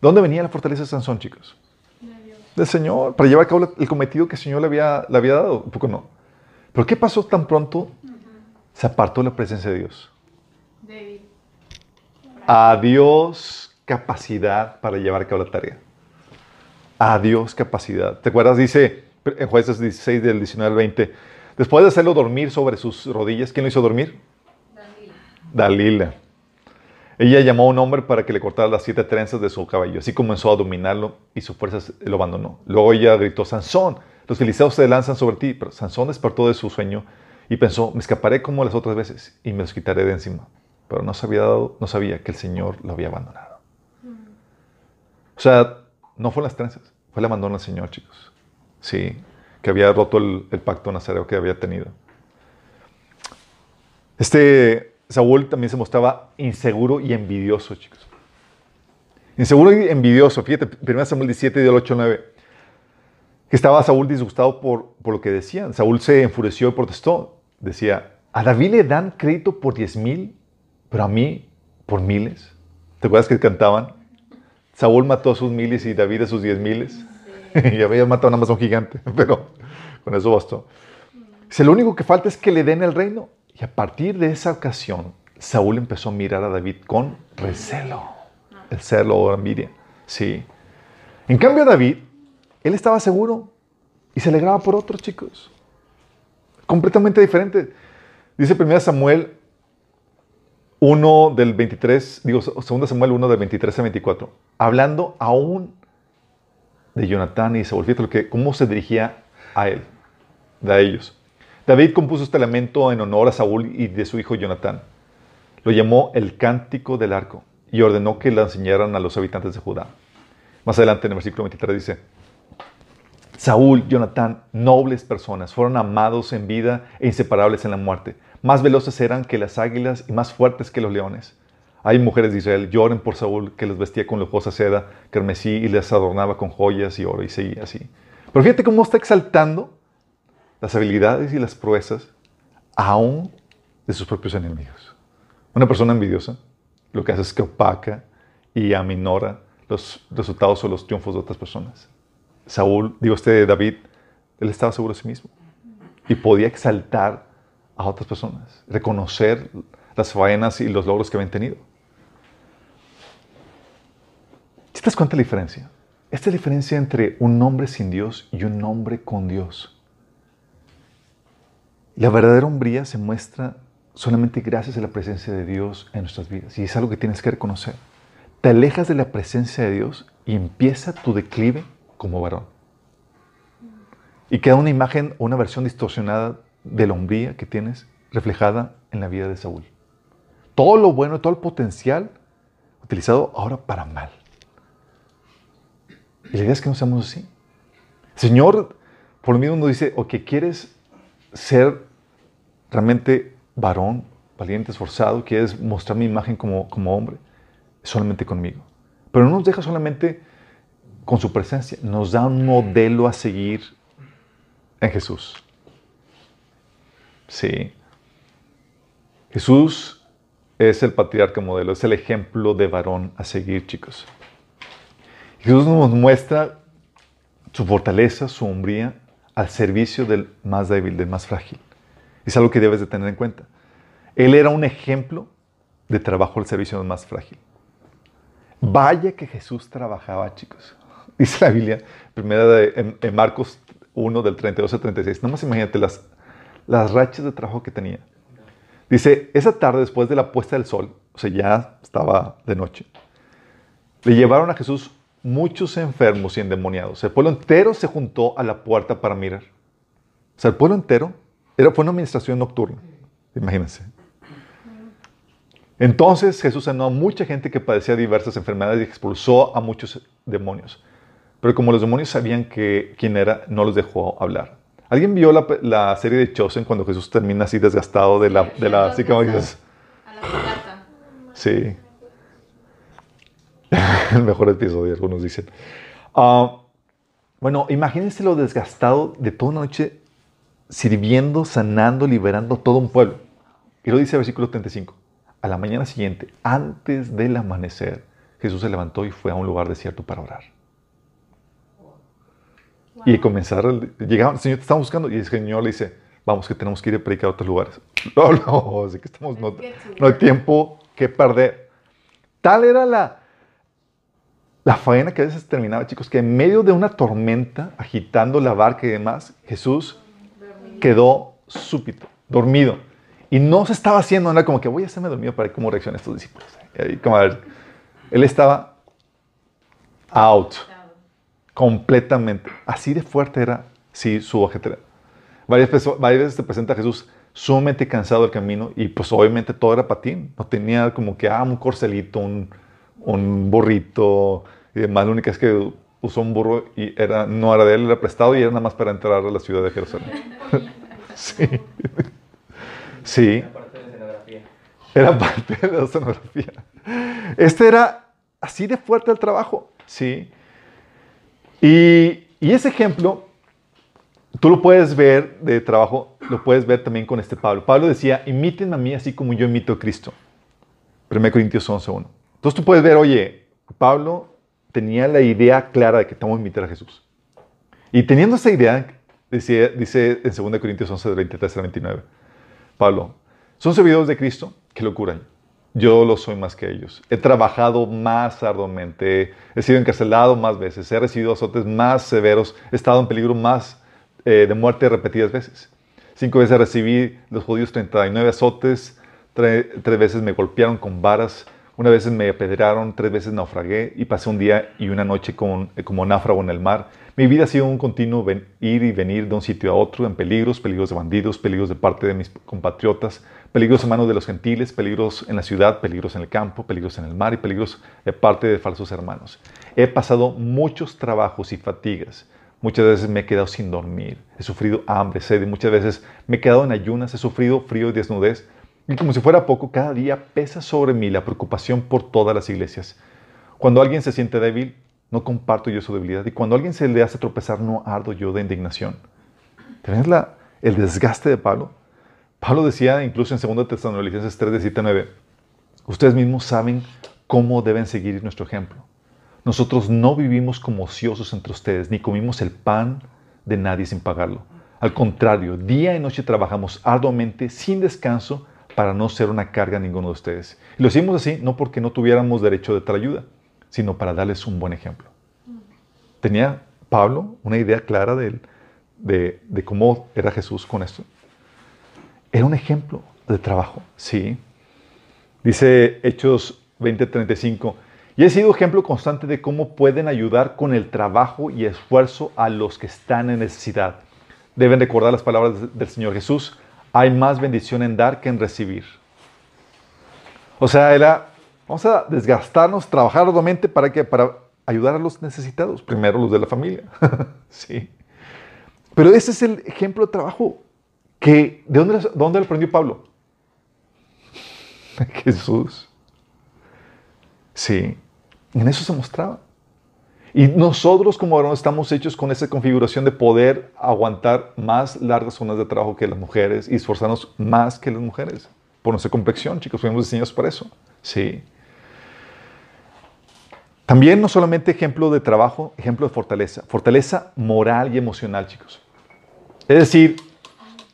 ¿Dónde venía la fortaleza de Sansón, chicos? Del Señor, para llevar a cabo el cometido que el Señor le había, le había dado. Un poco no. Pero ¿qué pasó tan pronto? Se apartó de la presencia de Dios.
David.
Adiós capacidad para llevar a cabo la tarea. Adiós capacidad. ¿Te acuerdas? Dice en jueces 16 del 19 al 20. Después de hacerlo dormir sobre sus rodillas, ¿quién lo hizo dormir? Dalila. Ella llamó a un hombre para que le cortara las siete trenzas de su cabello. Así comenzó a dominarlo y su fuerza se- lo abandonó. Luego ella gritó, Sansón, los filisteos se lanzan sobre ti. Pero Sansón despertó de su sueño y pensó, me escaparé como las otras veces y me los quitaré de encima. Pero no sabía, dado- no sabía que el Señor lo había abandonado. O sea, no fue las trenzas, fue el abandono del Señor, chicos. Sí, que había roto el, el pacto nazareo que había tenido. Este Saúl también se mostraba inseguro y envidioso, chicos. Inseguro y envidioso. Fíjate, 1 Samuel 17, del 8 al 9. Que estaba Saúl disgustado por, por lo que decían. Saúl se enfureció y protestó. Decía, a David le dan crédito por 10 mil, pero a mí por miles. ¿Te acuerdas que cantaban? Saúl mató a sus miles y David a sus diez miles. (laughs) y había matado nada más a un gigante, (laughs) pero con eso bastó. Dice, lo único que falta es que le den el reino. Y a partir de esa ocasión, Saúl empezó a mirar a David con recelo. El celo o envidia. Sí. En cambio, David, él estaba seguro y se alegraba por otros chicos. Completamente diferente. Dice 1 Samuel 1 del 23, digo, 2 Samuel 1 del 23 al 24, hablando aún de Jonatán y Saúl. Fíjate lo que, cómo se dirigía a él, de ellos. David compuso este lamento en honor a Saúl y de su hijo Jonatán. Lo llamó el Cántico del Arco y ordenó que la enseñaran a los habitantes de Judá. Más adelante en el versículo 23 dice, Saúl, Jonatán, nobles personas, fueron amados en vida e inseparables en la muerte. Más veloces eran que las águilas y más fuertes que los leones. Hay mujeres de Israel, lloren por Saúl, que los vestía con lujosa seda, carmesí y les adornaba con joyas y oro y seguía así. Pero fíjate cómo está exaltando las habilidades y las proezas aún de sus propios enemigos. Una persona envidiosa lo que hace es que opaca y aminora los resultados o los triunfos de otras personas. Saúl, digo este David, él estaba seguro de sí mismo y podía exaltar a otras personas, reconocer las faenas y los logros que habían tenido. ¿Sí te das cuenta de la diferencia? Esta es la diferencia entre un hombre sin Dios y un hombre con Dios. La verdadera hombría se muestra solamente gracias a la presencia de Dios en nuestras vidas. Y es algo que tienes que reconocer. Te alejas de la presencia de Dios y empieza tu declive como varón. Y queda una imagen o una versión distorsionada de la hombría que tienes reflejada en la vida de Saúl. Todo lo bueno, todo el potencial utilizado ahora para mal. Y la idea es que no seamos así. Señor, por lo mismo, nos dice, o que quieres ser realmente varón, valiente, esforzado, quieres mostrar mi imagen como, como hombre, solamente conmigo. Pero no nos deja solamente con su presencia, nos da un modelo a seguir en Jesús. Sí. Jesús es el patriarca modelo, es el ejemplo de varón a seguir, chicos. Jesús nos muestra su fortaleza, su hombría al servicio del más débil, del más frágil. Es algo que debes de tener en cuenta. Él era un ejemplo de trabajo al servicio del más frágil. Vaya que Jesús trabajaba, chicos. (laughs) Dice la Biblia, primera de, en, Marcos 1 del 32 al 36. Nomás imagínate las, las rachas de trabajo que tenía. Dice, esa tarde después de la puesta del sol, o sea, ya estaba de noche, le llevaron a Jesús muchos enfermos y endemoniados. El pueblo entero se juntó a la puerta para mirar. O sea, el pueblo entero era, fue una administración nocturna. Imagínense. Entonces Jesús sanó a mucha gente que padecía diversas enfermedades y expulsó a muchos demonios. Pero como los demonios sabían que quién era, no los dejó hablar. ¿Alguien vio la, la serie de Chosen cuando Jesús termina así desgastado de la... De la así como dices,
A la plata.
Sí. (laughs) El mejor episodio, algunos dicen. Ah, bueno, imagínense lo desgastado de toda una noche sirviendo, sanando, liberando todo un pueblo. Y lo dice el versículo 35. A la mañana siguiente, antes del amanecer, Jesús se levantó y fue a un lugar desierto para orar. Y comenzar, llegaban, el Señor te estaba buscando y el Señor le dice, vamos que tenemos que ir a predicar a otros lugares. (laughs) No, no, así que estamos, no, no hay tiempo que perder. Tal era la, la faena que a veces terminaba, chicos, que en medio de una tormenta, agitando la barca y demás, Jesús quedó súbito, dormido. Y no se estaba haciendo nada como que voy a hacerme dormido para ver cómo reaccionan estos discípulos. Y como, a ver, él estaba out completamente. Así de fuerte era, sí, su. Varias, veces- varias veces se presenta Jesús sumamente cansado del camino y pues obviamente todo era patín. No tenía como que, ah, un corcelito, un, un burrito y demás. La única es que usó un burro y era, no era de él, era prestado y era nada más para entrar a la ciudad de Jerusalén. (laughs) sí. Sí.
Parte de la escenografía.
Era parte de la escenografía. Este era así de fuerte el trabajo, ¿sí? Y, y ese ejemplo, tú lo puedes ver de trabajo, lo puedes ver también con este Pablo. Pablo decía, imítenme a mí así como yo imito a Cristo. 1 Corintios 11.1. Entonces tú puedes ver, oye, Pablo tenía la idea clara de que tenemos que imitar a Jesús. Y teniendo esa idea, dice, dice en 2 Corintios 11, del 23 al 29, Pablo, son servidores de Cristo, qué locura. Yo lo soy más que ellos. He trabajado más arduamente, he sido encarcelado más veces, he recibido azotes más severos, he estado en peligro más eh, de muerte repetidas veces. Cinco veces recibí los judíos 39 azotes, tre- tres veces me golpearon con varas, una vez me apedrearon, tres veces naufragué y pasé un día y una noche eh, como náufrago en el mar. Mi vida ha sido un continuo ir y venir de un sitio a otro en peligros, peligros de bandidos, peligros de parte de mis compatriotas, peligros en manos de los gentiles, peligros en la ciudad, peligros en el campo, peligros en el mar y peligros de parte de falsos hermanos. He pasado muchos trabajos y fatigas. Muchas veces me he quedado sin dormir, he sufrido hambre, sed y muchas veces me he quedado en ayunas, he sufrido frío y desnudez. Y como si fuera poco, cada día pesa sobre mí la preocupación por todas las iglesias. Cuando alguien se siente débil, no comparto yo su debilidad. Y cuando alguien se le hace tropezar, no ardo yo de indignación. ¿Tenés la, el desgaste de Pablo? Pablo decía incluso en 2 Tesalonicenses 3, de 7 a 9, ustedes mismos saben cómo deben seguir nuestro ejemplo. Nosotros no vivimos como ociosos entre ustedes, ni comimos el pan de nadie sin pagarlo. Al contrario, día y noche trabajamos arduamente, sin descanso, para no ser una carga a ninguno de ustedes. Y lo hicimos así no porque no tuviéramos derecho de tal ayuda, sino para darles un buen ejemplo. ¿Tenía Pablo una idea clara de, de, de cómo era Jesús con esto? Era un ejemplo de trabajo, sí. Dice Hechos 20:35, y he sido ejemplo constante de cómo pueden ayudar con el trabajo y esfuerzo a los que están en necesidad. Deben recordar las palabras del Señor Jesús, hay más bendición en dar que en recibir. O sea, era, vamos a desgastarnos, trabajar arduamente para que para ayudar a los necesitados, primero los de la familia. (laughs) sí. Pero ese es el ejemplo de trabajo que ¿de dónde, dónde lo aprendió Pablo? (laughs) Jesús. Sí, en eso se mostraba. Y nosotros como varones estamos hechos con esa configuración de poder aguantar más largas zonas de trabajo que las mujeres y esforzarnos más que las mujeres. Por nuestra complexión, chicos, fuimos diseñados para eso. Sí. También no solamente ejemplo de trabajo, ejemplo de fortaleza. Fortaleza moral y emocional, chicos. Es decir,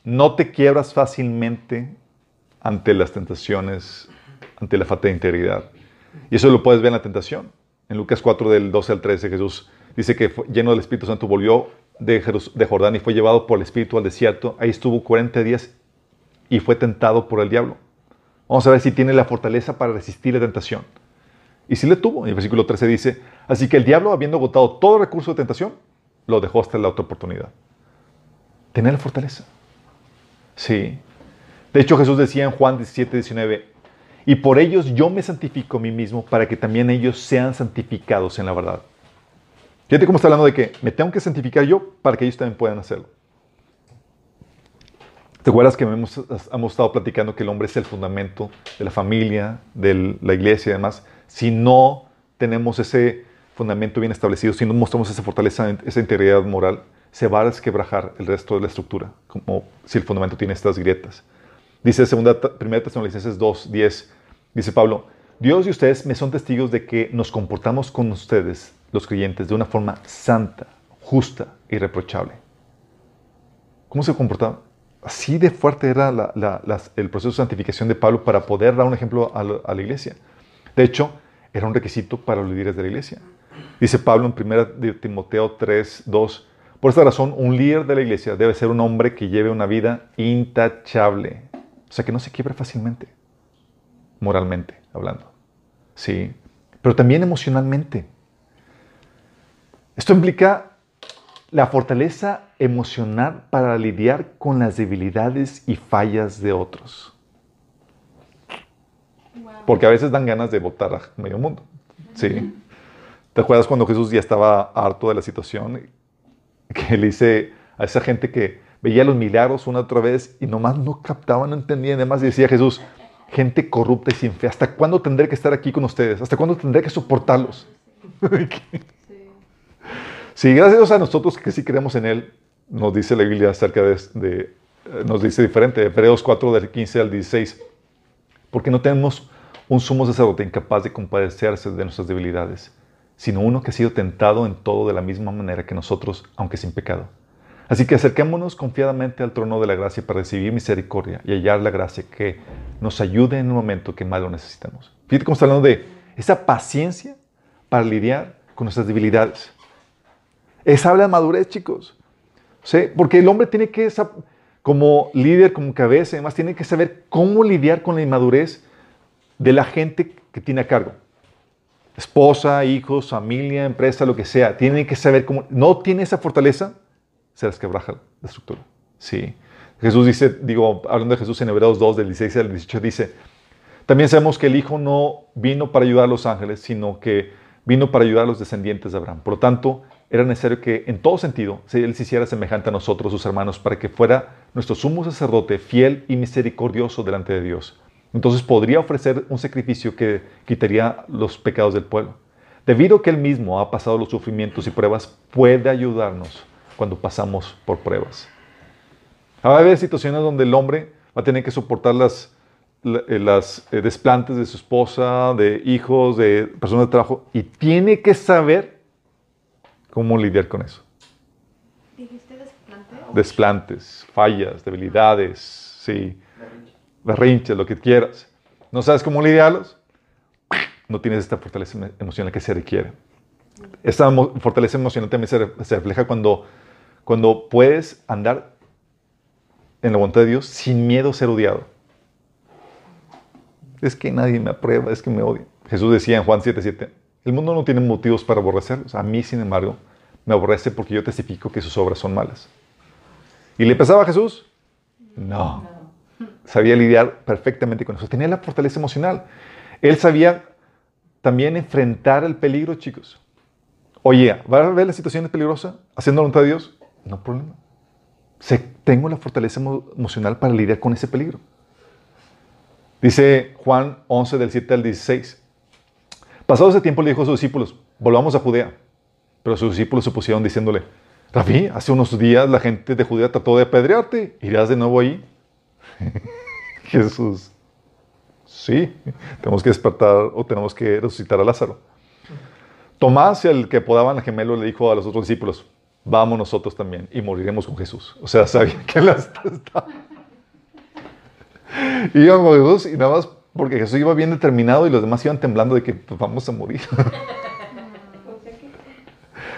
no te quiebras fácilmente ante las tentaciones, ante la falta de integridad. Y eso lo puedes ver en la tentación. En Lucas 4, del 12 al 13, Jesús dice que fue- lleno del Espíritu Santo volvió de, de Jordán y fue llevado por el Espíritu al desierto. Ahí estuvo 40 días y fue tentado por el diablo. Vamos a ver si tiene la fortaleza para resistir la tentación. Y sí le tuvo. En el versículo 13 dice, así que el diablo, habiendo agotado todo recurso de tentación, lo dejó hasta la otra oportunidad. Tener la fortaleza. Sí. De hecho, Jesús decía en Juan 17, 19, y por ellos yo me santifico a mí mismo para que también ellos sean santificados en la verdad. Fíjate cómo está hablando de que me tengo que santificar yo para que ellos también puedan hacerlo. ¿Te acuerdas que hemos, hemos estado platicando que el hombre es el fundamento de la familia, de la iglesia y demás? Si no tenemos ese fundamento bien establecido, si no mostramos esa fortaleza, esa integridad moral, se va a desquebrajar el resto de la estructura, como si el fundamento tiene estas grietas. Dice 2 Tesalonicenses 2, 10, dice Pablo, Dios y ustedes me son testigos de que nos comportamos con ustedes, los creyentes, de una forma santa, justa y reprochable. ¿Cómo se comportaba? Así de fuerte era el proceso de santificación de Pablo para poder dar un ejemplo a la, a la iglesia. De hecho, era un requisito para los líderes de la iglesia. Dice Pablo en 1 Timoteo 3, 2, por esta razón, un líder de la iglesia debe ser un hombre que lleve una vida intachable, o sea, que no se quiebre fácilmente, moralmente hablando. Sí, pero también emocionalmente. Esto implica la fortaleza emocional para lidiar con las debilidades y fallas de otros. Porque a veces dan ganas de votar a medio mundo. Sí. ¿Te acuerdas cuando Jesús ya estaba harto de la situación? Que le dice a esa gente que veía los milagros una otra vez y nomás no captaban, no entendían. Además decía Jesús, gente corrupta y sin fe, ¿hasta cuándo tendré que estar aquí con ustedes? ¿Hasta cuándo tendré que soportarlos? (laughs) Sí, gracias a nosotros que sí creemos en Él, nos dice la Biblia acerca de, de nos dice diferente, Hebreos 4 del 15 al 16, porque no tenemos un sumo sacerdote incapaz de compadecerse de nuestras debilidades, sino uno que ha sido tentado en todo de la misma manera que nosotros, aunque sin pecado. Así que acerquémonos confiadamente al trono de la gracia para recibir misericordia y hallar la gracia que nos ayude en un momento que más lo necesitamos. Fíjate cómo está hablando de esa paciencia para lidiar con nuestras debilidades. Es habla de madurez, chicos. ¿Sí? Porque el hombre tiene que, como líder, como cabeza, además, tiene que saber cómo lidiar con la inmadurez de la gente que tiene a cargo. Esposa, hijos, familia, empresa, lo que sea. Tiene que saber cómo. No tiene esa fortaleza, se desquebraja la estructura. Sí. Jesús dice, digo, hablando de Jesús en Hebreos 2, del 16 al 18, dice: También sabemos que el Hijo no vino para ayudar a los ángeles, sino que vino para ayudar a los descendientes de Abraham. Por lo tanto, era necesario que en todo sentido Él se hiciera semejante a nosotros, sus hermanos, para que fuera nuestro sumo sacerdote fiel y misericordioso delante de Dios. Entonces podría ofrecer un sacrificio que quitaría los pecados del pueblo. Debido a que Él mismo ha pasado los sufrimientos y pruebas, puede ayudarnos cuando pasamos por pruebas. Va a haber situaciones donde el hombre va a tener que soportar las, las eh, desplantes de su esposa, de hijos, de personas de trabajo, y tiene que saber ¿Cómo lidiar con eso?
¿Dijiste desplantes?
Desplantes, fallas, debilidades, sí, berrinches, lo que quieras. ¿No sabes cómo lidiarlos? No tienes esta fortaleza emocional que se requiere. Esta fortaleza emocional también se refleja cuando, cuando puedes andar en la voluntad de Dios sin miedo a ser odiado. Es que nadie me aprueba, es que me odia. Jesús decía en Juan 7:7, el mundo no tiene motivos para aborrecerlos. A mí, sin embargo, me aborrece porque yo testifico que sus obras son malas. ¿Y le pesaba a Jesús? No. Sabía lidiar perfectamente con eso. Tenía la fortaleza emocional. Él sabía también enfrentar el peligro, chicos. Oye, ¿va a ver la situación peligrosa haciendo voluntad de Dios? No problema. tengo la fortaleza emocional para lidiar con ese peligro. Dice Juan 11 del 7 al 16. Pasado ese tiempo le dijo a sus discípulos, volvamos a Judea. Pero sus discípulos se pusieron diciéndole, Rabí, hace unos días la gente de Judea trató de apedrearte, ¿irás de nuevo ahí? (laughs) Jesús, sí, tenemos que despertar o tenemos que resucitar a Lázaro. Tomás, el que podaban el gemelo, le dijo a los otros discípulos, vamos nosotros también y moriremos con Jesús. O sea, sabía que las (laughs) estaba. Iban con Jesús y nada más porque Jesús iba bien determinado y los demás iban temblando de que pues, vamos a morir. (laughs)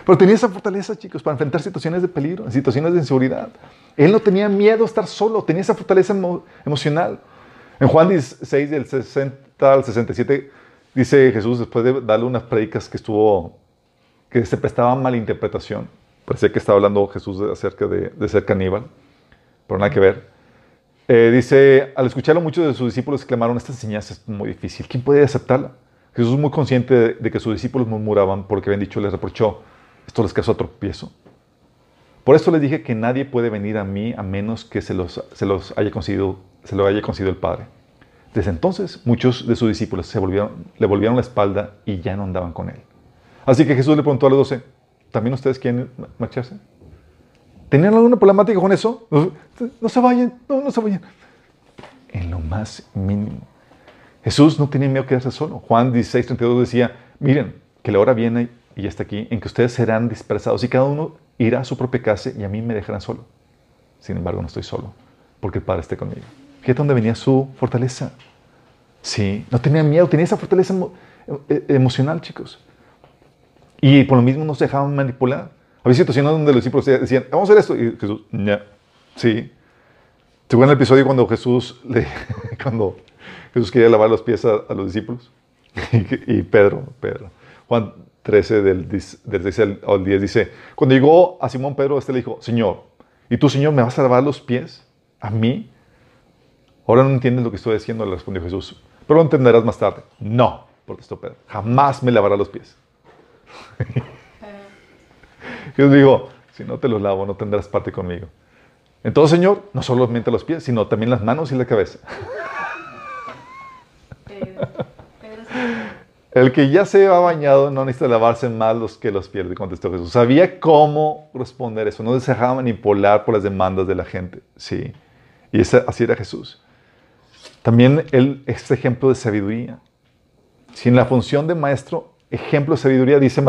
Pero tenía esa fortaleza, chicos, para enfrentar situaciones de peligro, situaciones de inseguridad. Él no tenía miedo a estar solo, tenía esa fortaleza emocional. En Juan 16, del 60 al 67, dice Jesús, después de darle unas predicas que estuvo, que se prestaba malinterpretación. Parecía que estaba hablando Jesús acerca de, ser caníbal, pero nada que ver. Eh, dice, al escucharlo muchos de sus discípulos exclamaron, esta enseñanza es muy difícil, ¿quién puede aceptarla? Jesús muy consciente de, que sus discípulos murmuraban porque habían dicho, les reprochó, Esto les causó tropiezo. Por esto les dije que nadie puede venir a mí a menos que se los, se los haya concedido, se lo haya concedido el Padre. Desde entonces, muchos de sus discípulos se volvieron, le volvieron la espalda y ya no andaban con él. Así que Jesús le preguntó a los doce, ¿también ustedes quieren marcharse? ¿Tenían alguna problemática con eso? No, no se vayan, no, no se vayan. En lo más mínimo. Jesús no tenía miedo de quedarse solo. Juan 16, 32 decía, miren, que la hora viene y ya está aquí, en que ustedes serán dispersados y cada uno irá a su propia casa y a mí me dejarán solo. Sin embargo, no estoy solo, porque el Padre esté conmigo. Fíjate dónde venía su fortaleza. Sí, no tenía miedo, tenía esa fortaleza e-, emocional, chicos. Y por lo mismo no se dejaban manipular. Había situaciones donde los discípulos decían, vamos a hacer esto. Y Jesús, no. Sí. ¿Se acuerdan el episodio cuando Jesús, le, (laughs) cuando Jesús quería lavar los pies a, a los discípulos? (laughs) y, Pedro, Pedro. Juan 13, del, del 6 al 10 dice, cuando llegó a Simón Pedro, este le dijo, Señor, ¿y tú, Señor, me vas a lavar los pies a mí? Ahora no entiendes lo que estoy diciendo, le respondió Jesús. Pero lo entenderás más tarde. No, protestó Pedro. Jamás me lavará los pies. (laughs) Jesús dijo, si no te los lavo, no tendrás parte conmigo. Entonces, Señor, no solamente los pies, sino también las manos y la cabeza. El que ya se ha bañado no necesita lavarse más los que los pierde, contestó Jesús. Sabía cómo responder eso, no se dejaba manipular por las demandas de la gente. Sí, y así era Jesús. También él es ejemplo de sabiduría. Sin la función de maestro, ejemplo de sabiduría, dice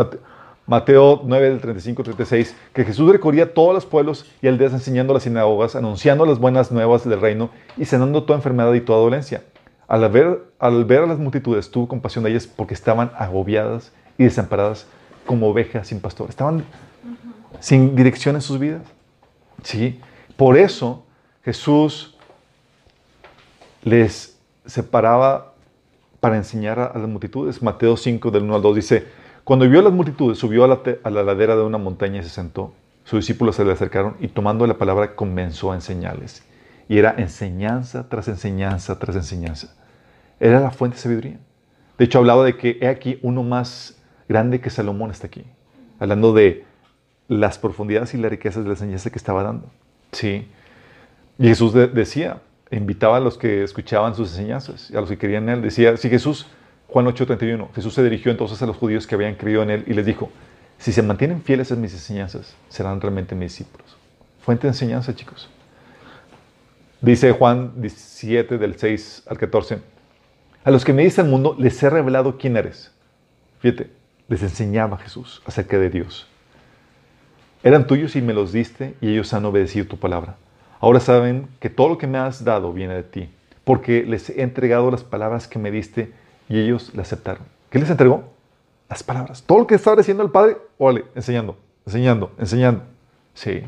Mateo, 9, del 35 36, que Jesús recorría todos los pueblos y aldeas enseñando las sinagogas, anunciando las buenas nuevas del reino y sanando toda enfermedad y toda dolencia. Al ver, al ver a las multitudes, tuvo compasión de ellas porque estaban agobiadas y desamparadas como ovejas sin pastor. Estaban sin dirección en sus vidas. Sí. Por eso Jesús les separaba para enseñar a, las multitudes. Mateo 5, del 1 al 2 dice, cuando vio a las multitudes, subió a la, ladera de una montaña y se sentó. Sus discípulos se le acercaron y tomando la palabra comenzó a enseñarles. Y era enseñanza tras enseñanza tras enseñanza. Era la fuente de sabiduría. De hecho, hablaba de que he aquí uno más grande que Salomón está aquí. Hablando de las profundidades y las riquezas de la enseñanza que estaba dando. Sí. Y Jesús decía, invitaba a los que escuchaban sus enseñanzas, a los que querían en él. Decía, si Jesús, Juan 8:31, Jesús se dirigió entonces a los judíos que habían creído en él y les dijo, si se mantienen fieles a mis enseñanzas, serán realmente mis discípulos. Fuente de enseñanza, chicos. Dice Juan 17, del 6 al 14, a los que me dice el mundo, les he revelado quién eres. Fíjate, les enseñaba Jesús acerca de Dios. Eran tuyos y me los diste y ellos han obedecido tu palabra. Ahora saben que todo lo que me has dado viene de ti, porque les he entregado las palabras que me diste y ellos las aceptaron. ¿Qué les entregó? Las palabras. Todo lo que estaba diciendo el Padre, órale, enseñando, enseñando, enseñando. Sí.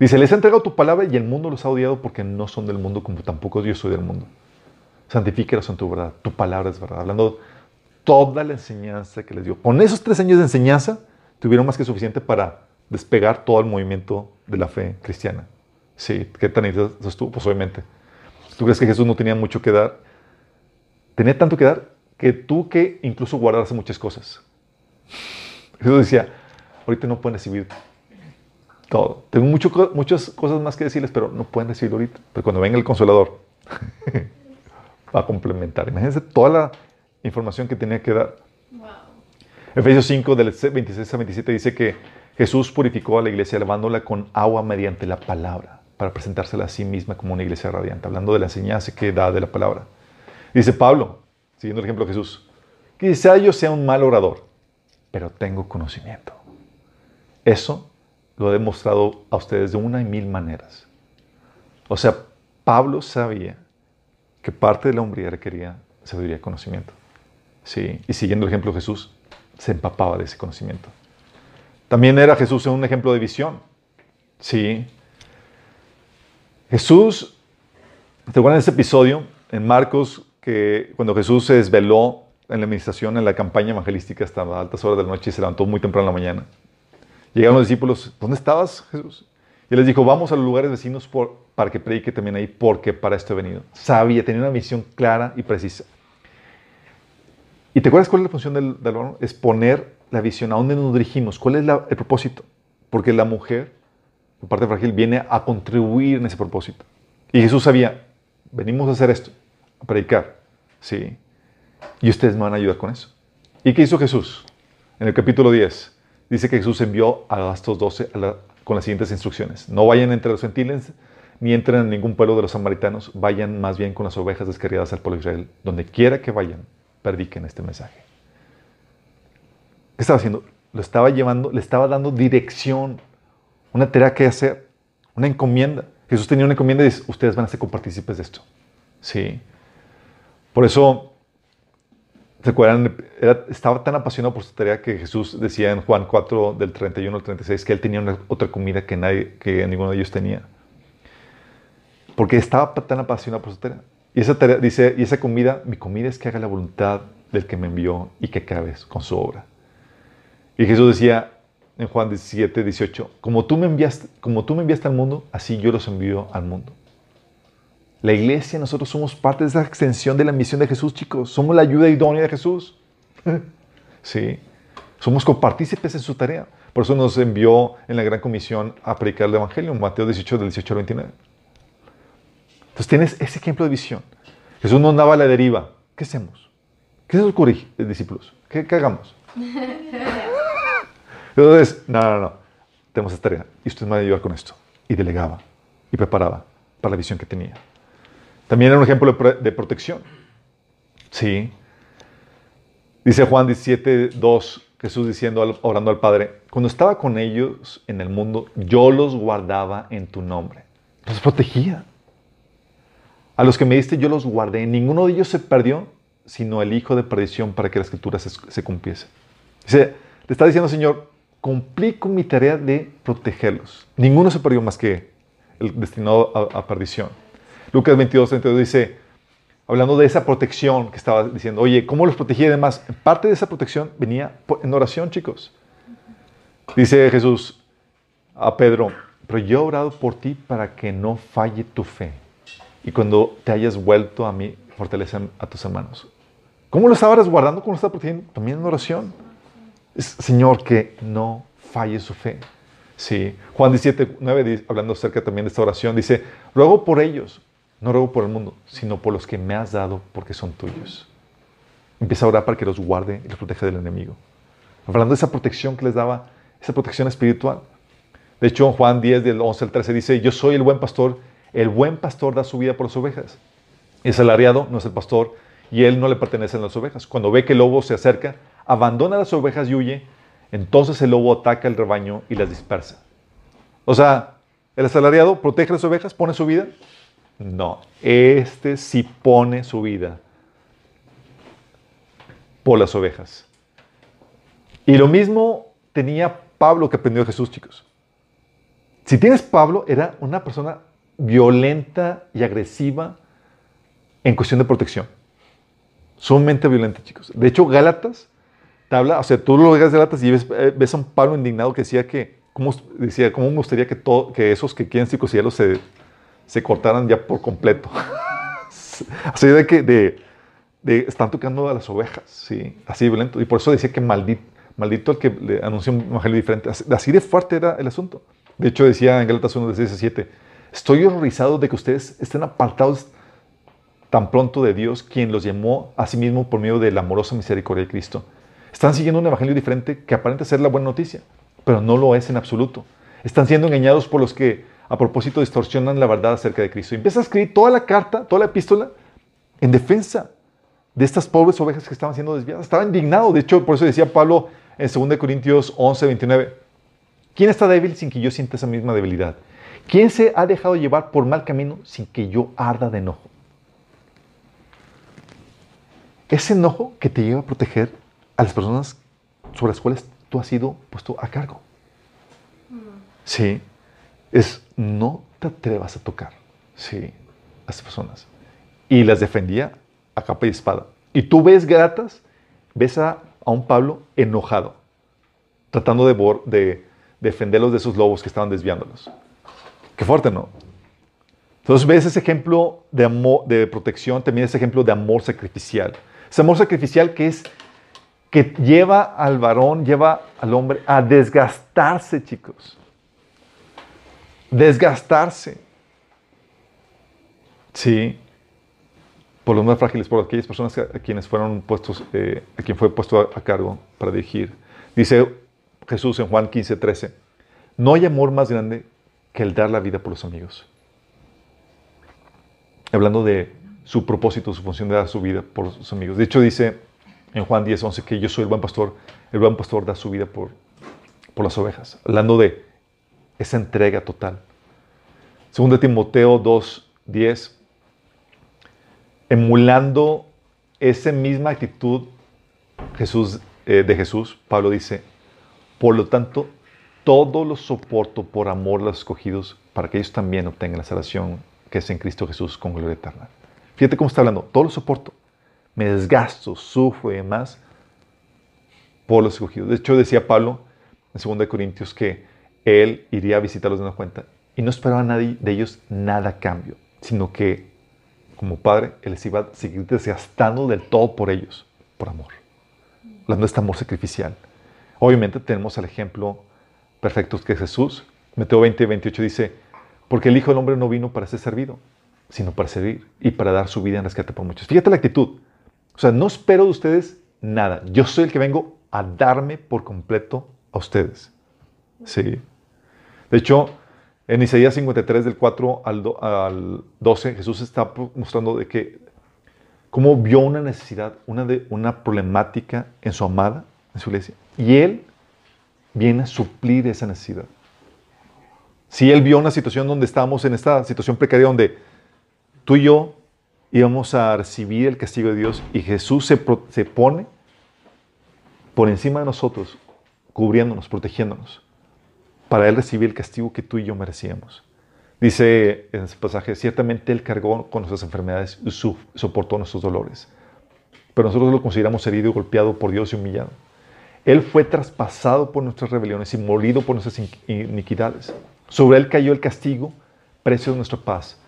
Dice, les he entregado tu palabra y el mundo los ha odiado porque no son del mundo como tampoco yo soy del mundo. Santifíquelos en tu verdad. Tu palabra es verdad. Hablando toda la enseñanza que les dio. Con esos tres años de enseñanza, tuvieron más que suficiente para despegar todo el movimiento de la fe cristiana. Sí, ¿qué tan eso estuvo? Pues obviamente. ¿Tú crees que Jesús no tenía mucho que dar? Tenía tanto que dar que tú que incluso guardarse muchas cosas. Jesús decía, ahorita no pueden recibir todo. Tengo mucho, muchas cosas más que decirles, pero no pueden recibirlo ahorita. Pero cuando venga el consolador, (laughs) va a complementar. Imagínense toda la información que tenía que dar. Wow. Efesios 5, del 26 a 27 dice que Jesús purificó a la iglesia lavándola con agua mediante la palabra para presentársela a sí misma como una iglesia radiante, hablando de la enseñanza que da de la palabra. Dice Pablo, siguiendo el ejemplo de Jesús, quizá yo sea un mal orador, pero tengo conocimiento. Eso lo he demostrado a ustedes de una y mil maneras. O sea, Pablo sabía que parte de la hombría requería sabiduría y conocimiento. Sí, y siguiendo el ejemplo de Jesús, se empapaba de ese conocimiento. También era Jesús un ejemplo de visión. Sí, Jesús, ¿te acuerdas de ese episodio en Marcos que cuando Jesús se desveló en la administración, en la campaña evangelística hasta altas horas de la noche y se levantó muy temprano en la mañana? Llegaron los discípulos, ¿dónde estabas Jesús? Y les dijo, vamos a los lugares vecinos para que predique también ahí, porque para esto he venido. Sabía, tenía una misión clara y precisa. ¿Y te acuerdas cuál es la función del, del Es poner la visión? ¿A dónde nos dirigimos? ¿Cuál es el propósito? Porque la mujer, por parte frágil, viene a contribuir en ese propósito. Y Jesús sabía, venimos a hacer esto, a predicar, ¿sí? Y ustedes me van a ayudar con eso. ¿Y qué hizo Jesús? En el capítulo 10 dice que Jesús envió a estos 12 a la- con las siguientes instrucciones. No vayan entre los gentiles ni entren en ningún pueblo de los samaritanos, vayan más bien con las ovejas descarriadas al pueblo de Israel. Donde quiera que vayan, prediquen este mensaje. ¿Qué estaba haciendo? Lo estaba llevando, le estaba dando dirección, una tarea que hacer, una encomienda. Jesús tenía una encomienda y dice, ustedes van a ser copartícipes de esto. Sí. Por eso, ¿se acuerdan? Estaba tan apasionado por su tarea que Jesús decía en Juan 4, del 31 al 36, que él tenía una- otra comida que, nadie, que ninguno de ellos tenía. Porque estaba tan apasionado por su tarea. Y esa tarea, dice, y esa comida, mi comida es que haga la voluntad del que me envió y que acabe con su obra. Y Jesús decía en Juan 17, 18, como tú me enviaste, como tú me enviaste al mundo, así yo los envío al mundo. La iglesia, nosotros somos parte de esa extensión de la misión de Jesús, chicos. Somos la ayuda idónea de Jesús. (laughs) sí. Somos copartícipes en su tarea. Por eso nos envió en la gran comisión a predicar el Evangelio, en Mateo 18, del 18 al 29. Entonces tienes ese ejemplo de visión. Jesús nos daba la deriva. ¿Qué hacemos? ¿Qué se ocurre, discípulos? ¿Qué, qué hagamos? (laughs) Entonces, no, no, no. Tenemos esta tarea. Y usted me va a ayudar con esto. Y delegaba. Y preparaba para la visión que tenía. También era un ejemplo de, pro- de protección. Sí. Dice Juan 17, 2, Jesús diciendo, orando al Padre, cuando estaba con ellos en el mundo, yo los guardaba en tu nombre. Los protegía. A los que me diste yo los guardé. Ninguno de ellos se perdió, sino el hijo de perdición para que la escritura se, se cumpliese. Dice, le está diciendo, Señor, cumplí con mi tarea de protegerlos. Ninguno se perdió más que el destinado a, a perdición. Lucas 22, 32 dice, hablando de esa protección que estaba diciendo, oye, ¿cómo los protegí y demás? Parte de esa protección venía en oración, chicos. Dice Jesús a Pedro, pero yo he orado por ti para que no falle tu fe. Y cuando te hayas vuelto a mí, fortalece a tus hermanos. ¿Cómo lo estaba resguardando? ¿Cómo lo estaba protegiendo? También en oración. Señor, que no falle su fe. Sí. Juan 17, 9, dice- hablando acerca también de esta oración, dice, ruego por ellos, no ruego por el mundo, sino por los que me has dado, porque son tuyos. Empieza a orar para que los guarde y los proteja del enemigo. Hablando de esa protección que les daba, esa protección espiritual. De hecho, Juan 10, del 11 al 13 dice, yo soy el buen pastor, el buen pastor da su vida por las ovejas. El salariado no es el pastor y él no le pertenecen las ovejas. Cuando ve que el lobo se acerca, abandona las ovejas y huye, entonces el lobo ataca el rebaño y las dispersa. O sea, el asalariado protege las ovejas, pone su vida. No, este sí pone su vida por las ovejas. Y lo mismo tenía Pablo que aprendió de Jesús, chicos. Si tienes Pablo, era una persona violenta y agresiva en cuestión de protección. Sumamente violenta, chicos. De hecho, Gálatas habla, o sea, tú lo lees de Gálatas y ves, eh, ves a un Pablo indignado que decía que, ¿cómo, decía, ¿cómo me gustaría que, todo, que esos que quieren circuncidarlos se, se cortaran ya por completo? (laughs) Así de que de, están tocando a las ovejas, ¿sí? Así violento. Y por eso decía que maldito, maldito el que le anunció un evangelio diferente. Así, así de fuerte era el asunto. De hecho, decía en Gálatas 1, de 6 a 7, estoy horrorizado de que ustedes estén apartados tan pronto de Dios, quien los llamó a sí mismo por medio de la amorosa misericordia de Cristo. Están siguiendo un evangelio diferente que aparenta ser la buena noticia, pero no lo es en absoluto. Están siendo engañados por los que a propósito distorsionan la verdad acerca de Cristo. Y empieza a escribir toda la carta, toda la epístola, en defensa de estas pobres ovejas que estaban siendo desviadas. Estaba indignado. De hecho, por eso decía Pablo en 2 Corintios 11, 29, ¿quién está débil sin que yo sienta esa misma debilidad? ¿Quién se ha dejado llevar por mal camino sin que yo arda de enojo? Ese enojo que te lleva a proteger a las personas sobre las cuales tú has sido puesto a cargo. Sí, es no te atrevas a tocar, sí, a estas personas. Y las defendía a capa y espada. Y tú ves gratas, ves a, a un Pablo enojado, tratando de, de defenderlos de esos lobos que estaban desviándolos. Qué fuerte, ¿no? Entonces ves ese ejemplo de, amor, de protección, también ese ejemplo de amor sacrificial. Ese amor sacrificial que es que lleva al varón, lleva al hombre a desgastarse, chicos. Desgastarse. Sí. Por los más frágiles, por aquellas personas a quienes fueron puestos, eh, a quien fue puesto a, a cargo para dirigir. Dice Jesús en Juan 15, 13. No hay amor más grande que el dar la vida por los amigos. Hablando de su propósito, su función de dar su vida por sus amigos. De hecho, dice en Juan 10, 11 que yo soy el buen pastor. El buen pastor da su vida por, por las ovejas. Hablando de esa entrega total. Segundo Timoteo 2, 10. Emulando esa misma actitud Jesús, eh, de Jesús, Pablo dice, por lo tanto, todo lo soporto por amor a los escogidos para que ellos también obtengan la salvación que es en Cristo Jesús con gloria eterna. Fíjate cómo está hablando, todo lo soporto. Me desgasto, sufro y demás por los escogidos. De hecho, decía Pablo en 2 Corintios que él iría a visitarlos de una cuenta y no esperaba a nadie de ellos nada a cambio, sino que como padre, él les iba a seguir desgastando del todo por ellos, por amor. Hablando de este amor sacrificial. Obviamente tenemos el ejemplo perfecto que es Jesús. Mateo 20, 28 dice, porque el Hijo del Hombre no vino para ser servido, sino para servir y para dar su vida en rescate por muchos. Fíjate la actitud. O sea, no espero de ustedes nada. Yo soy el que vengo a darme por completo a ustedes. Sí. De hecho, en Isaías 53, del 4 al, do- al 12, Jesús está mostrando de que cómo vio una necesidad, una, una problemática en su amada, en su iglesia, y Él viene a suplir esa necesidad. Si Él vio una situación donde estábamos en esta situación precaria, donde tú y yo íbamos a recibir el castigo de Dios y Jesús se, se pone por encima de nosotros, cubriéndonos, protegiéndonos, para Él recibir el castigo que tú y yo merecíamos. Dice en ese pasaje, ciertamente Él cargó con nuestras enfermedades y soportó nuestros dolores, pero nosotros lo consideramos herido y golpeado por Dios y humillado. Él fue traspasado por nuestras rebeliones y molido por nuestras in- iniquidades. Sobre Él cayó el castigo, precio de nuestra paz,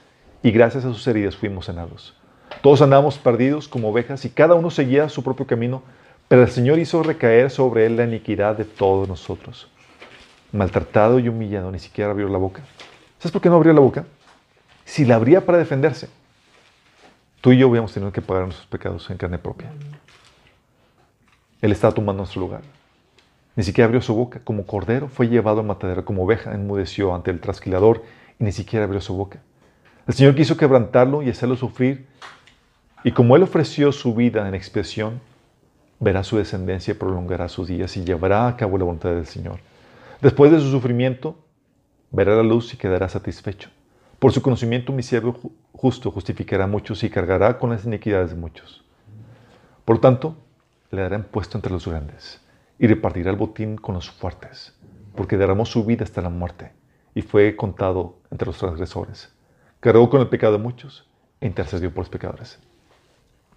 y gracias a sus heridas fuimos sanados. Todos andábamos perdidos como ovejas y cada uno seguía su propio camino, pero el Señor hizo recaer sobre Él la iniquidad de todos nosotros. Maltratado y humillado, ni siquiera abrió la boca. ¿Sabes por qué no abrió la boca? Si la abría para defenderse, tú y yo hubiéramos tenido que pagar nuestros pecados en carne propia. Él estaba tomando nuestro lugar. Ni siquiera abrió su boca. Como cordero fue llevado al matadero, como oveja enmudeció ante el trasquilador y ni siquiera abrió su boca. El Señor quiso quebrantarlo y hacerlo sufrir. Y como Él ofreció su vida en expiación, verá su descendencia y prolongará sus días y llevará a cabo la voluntad del Señor. Después de su sufrimiento, verá la luz y quedará satisfecho. Por su conocimiento, mi siervo ju- justo justificará a muchos y cargará con las iniquidades de muchos. Por tanto, le dará puesto entre los grandes y repartirá el botín con los fuertes, porque derramó su vida hasta la muerte y fue contado entre los transgresores. Cargó con el pecado de muchos e intercedió por los pecadores.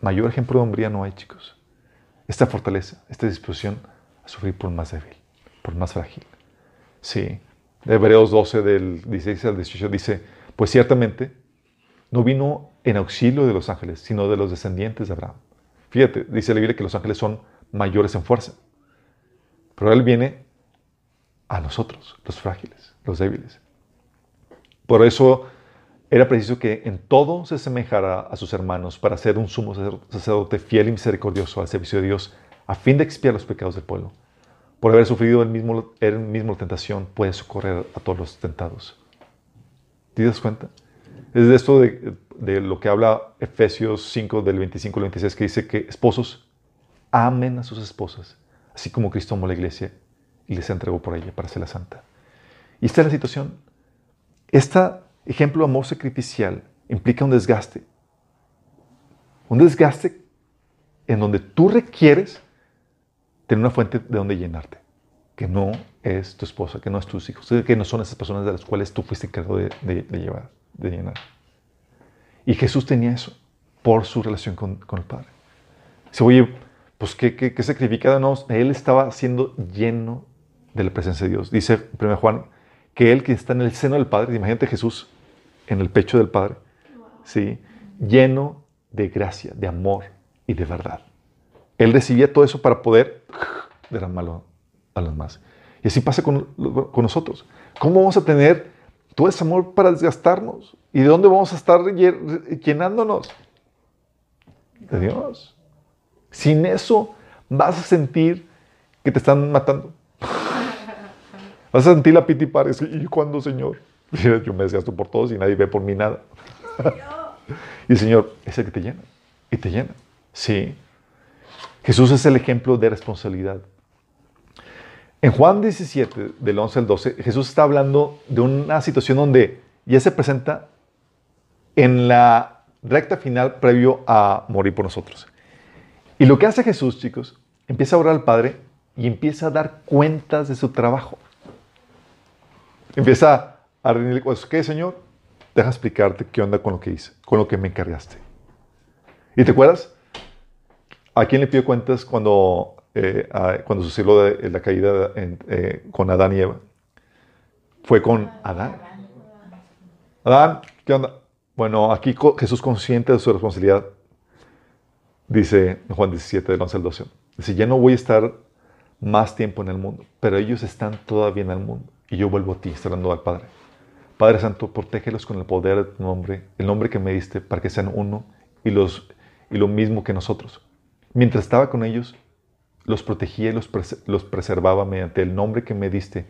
Mayor ejemplo de hombría no hay, chicos. Esta fortaleza, esta disposición a sufrir por más débil, por más frágil. Sí. Hebreos 12, del 16 al 18, dice: Pues ciertamente no vino en auxilio de los ángeles, sino de los descendientes de Abraham. Fíjate, dice la Biblia que los ángeles son mayores en fuerza. Pero Él viene a nosotros, los frágiles, los débiles. Por eso era preciso que en todo se semejara a sus hermanos para ser un sumo sacerdote fiel y misericordioso al servicio de Dios, a fin de expiar los pecados del pueblo. Por haber sufrido el mismo, el mismo tentación, puede socorrer a todos los tentados. ¿Te das cuenta? Es de esto de, de lo que habla Efesios 5, del 25 al 26, que dice que esposos amen a sus esposas, así como Cristo amó a la iglesia y les entregó por ella para ser santa. Y esta es la situación. Este ejemplo amor sacrificial implica un desgaste. Un desgaste en donde tú requieres tener una fuente de donde llenarte, que no es tu esposa, que no es tus hijos, que no son esas personas de las cuales tú fuiste encargado de, de, de llevar, de llenar. Y Jesús tenía eso por su relación con, el Padre. Dice, oye, pues ¿qué, qué, qué sacrificado? No, él estaba siendo lleno de la presencia de Dios. Dice 1 Juan que él que está en el seno del Padre, imagínate Jesús en el pecho del Padre, ¿sí? lleno de gracia, de amor y de verdad. Él recibía todo eso para poder derramarlo a los más. Y así pasa con, con nosotros. ¿Cómo vamos a tener todo ese amor para desgastarnos? ¿Y de dónde vamos a estar llenándonos? De Dios. Sin eso vas a sentir que te están matando. Vas a sentir la piti pares. ¿Y cuándo, Señor? (laughs) Yo me desgasto por todos y nadie ve por mí nada. (laughs) y el Señor es el que te llena. Y te llena. Sí. Jesús es el ejemplo de responsabilidad. En Juan 17, del 11 al 12, Jesús está hablando de una situación donde ya se presenta en la recta final previo a morir por nosotros. Y lo que hace Jesús, chicos, empieza a orar al Padre y empieza a dar cuentas de su trabajo. Empieza a rendirle cosas. ¿Qué, Señor? Deja explicarte qué onda con lo que hice, con lo que me encargaste. ¿Y te acuerdas? ¿A quién le pidió cuentas cuando, eh, cuando sucedió la, caída eh, con Adán y Eva? Fue con Adán. Adán, ¿qué onda? Bueno, aquí Jesús consciente de su responsabilidad, dice Juan 17, del 11 al 12. Dice, ya no voy a estar más tiempo en el mundo, pero ellos están todavía en el mundo. Y yo vuelvo a ti, está al Padre. Padre Santo, protégelos con el poder de tu nombre, el nombre que me diste, para que sean uno y, los, y lo mismo que nosotros. Mientras estaba con ellos, los protegía y los, los preservaba mediante el nombre que me diste,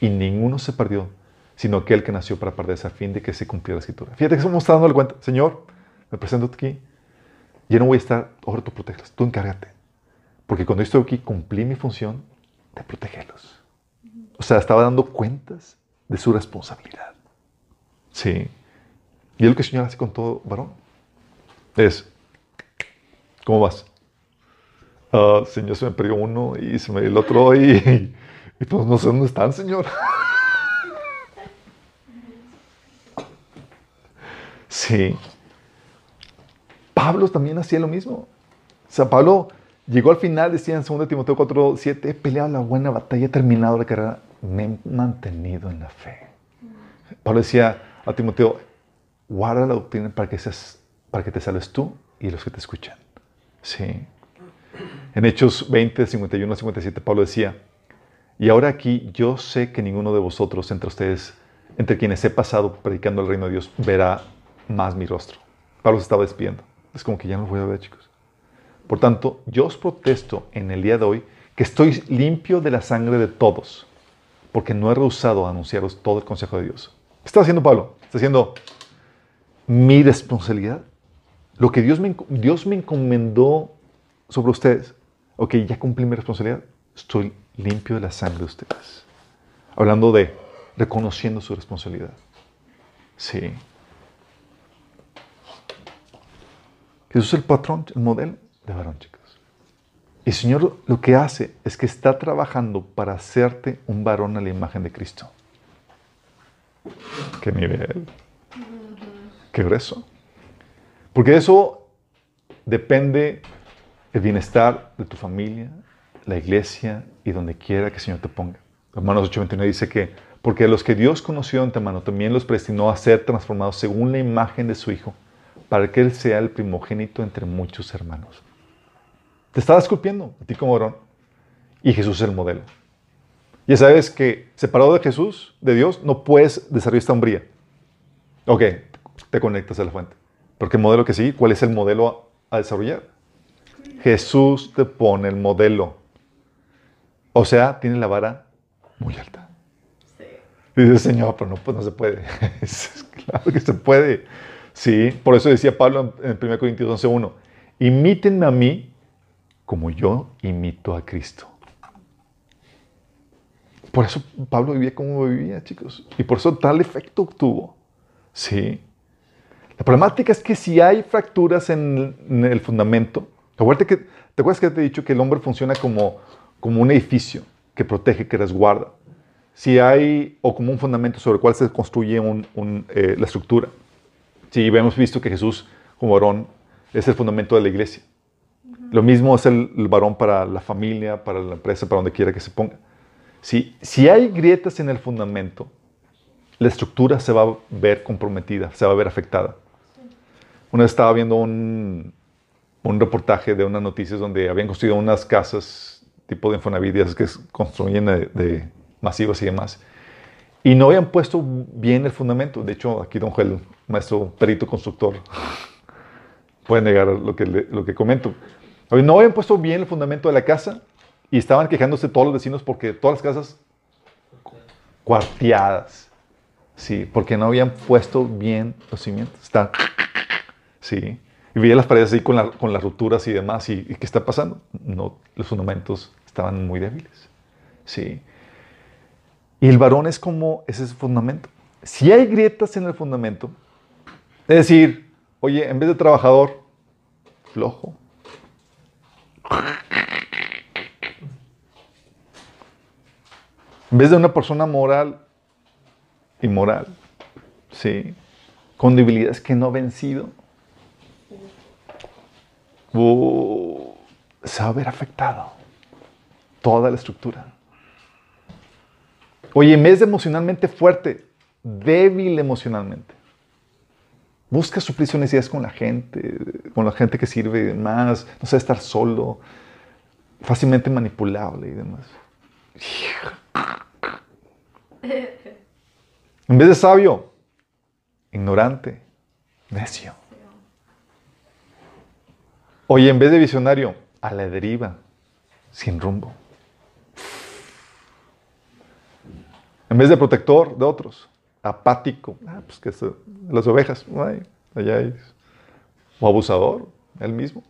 y ninguno se perdió, sino aquel que nació para perderse a fin de que se cumpliera la escritura. Fíjate que estamos dando cuenta, Señor, me presento aquí, yo no voy a estar, ahora tú proteges, tú encárgate. Porque cuando estoy aquí cumplí mi función de protegerlos. O sea, estaba dando cuentas de su responsabilidad. Sí. Y es lo que el Señor hace con todo varón. Es, ¿cómo vas? Uh, señor, se me perdió uno y se me el otro y, (laughs) y pues no sé dónde están, Señor. (laughs) Sí. Pablo también hacía lo mismo. O sea, Pablo llegó al final, decía en 2 Timoteo 4, 7, he peleado la buena batalla, he terminado la carrera, me he mantenido en la fe. Pablo decía a Timoteo, guarda la doctrina para que, seas, para que te sales tú y los que te escuchan. Sí. En Hechos 20, 51 57, Pablo decía, y ahora aquí yo sé que ninguno de vosotros entre ustedes, entre quienes he pasado predicando el reino de Dios, verá más mi rostro. Pablo se estaba despidiendo. Es como que ya no lo voy a ver, chicos. Por tanto, yo os protesto en el día de hoy que estoy limpio de la sangre de todos, porque no he rehusado anunciaros todo el consejo de Dios. ¿Qué está haciendo Pablo? Está haciendo mi responsabilidad. Lo que Dios me, Dios me encomendó sobre ustedes. Ok, ya cumplí mi responsabilidad. Estoy limpio de la sangre de ustedes. Hablando de reconociendo su responsabilidad. Sí. Jesús es el patrón, el modelo de varón, chicos. Y el Señor lo que hace es que está trabajando para hacerte un varón a la imagen de Cristo. Qué nivel. Qué grueso. Porque eso depende el bienestar de tu familia, la iglesia y donde quiera que el Señor te ponga. Romanos 8:29 dice que, porque a los que Dios conoció de antemano, también los predestinó a ser transformados según la imagen de su Hijo para que Él sea el primogénito entre muchos hermanos. Te estaba esculpiendo a ti como varón. Y Jesús es el modelo. Ya sabes que separado de Jesús, de Dios, no puedes desarrollar esta hombría. Ok, te conectas a la fuente. Porque el modelo que sí, ¿cuál es el modelo a, desarrollar? Jesús te pone el modelo. O sea, tiene la vara muy alta. Sí. dice, Señor, pero no, pues no se puede. (laughs) claro que se puede. Sí, por eso decía Pablo en 1 Corintios 11.1, imítenme a mí como yo imito a Cristo. Por eso Pablo vivía como vivía, chicos. Y por eso tal efecto tuvo. Sí. La problemática es que si hay fracturas en, el fundamento, que, ¿te acuerdas que te he dicho que el hombre funciona como, como un edificio que protege, que resguarda? Si hay, o como un fundamento sobre el cual se construye eh, la estructura. Sí, hemos visto que Jesús como varón es el fundamento de la iglesia. Lo mismo es el, varón para la familia, para la empresa, para donde quiera que se ponga. Si, si hay grietas en el fundamento, la estructura se va a ver comprometida, se va a ver afectada. Una vez estaba viendo un, un reportaje de unas noticias donde habían construido unas casas tipo de Infonavit, que construyen de, de masivas y demás. Y no habían puesto bien el fundamento. De hecho, aquí Don Joel, maestro perito constructor, (laughs) puede negar lo que, lo que comento. No habían puesto bien el fundamento de la casa y estaban quejándose todos los vecinos porque todas las casas cuarteadas. Sí, porque no habían puesto bien los cimientos. Están, sí. Y veía las paredes ahí con, las rupturas y demás. ¿Y, qué está pasando? No, los fundamentos estaban muy débiles. Sí. Y el varón es como ese fundamento. Si hay grietas en el fundamento, es decir, oye, en vez de trabajador, flojo. En vez de una persona moral, inmoral, ¿sí? Con debilidades que no ha vencido, uh, se va a ver afectado toda la estructura. Oye, en vez de emocionalmente fuerte, débil emocionalmente. Busca suplir sus necesidades con la gente, con la gente que sirve y demás. No sé, estar solo, fácilmente manipulable y demás. (laughs) En vez de sabio, ignorante, necio. Oye, en vez de visionario, a la deriva, sin rumbo. En vez de protector de otros, apático, ah, pues que las ovejas, allá es. O abusador, él mismo.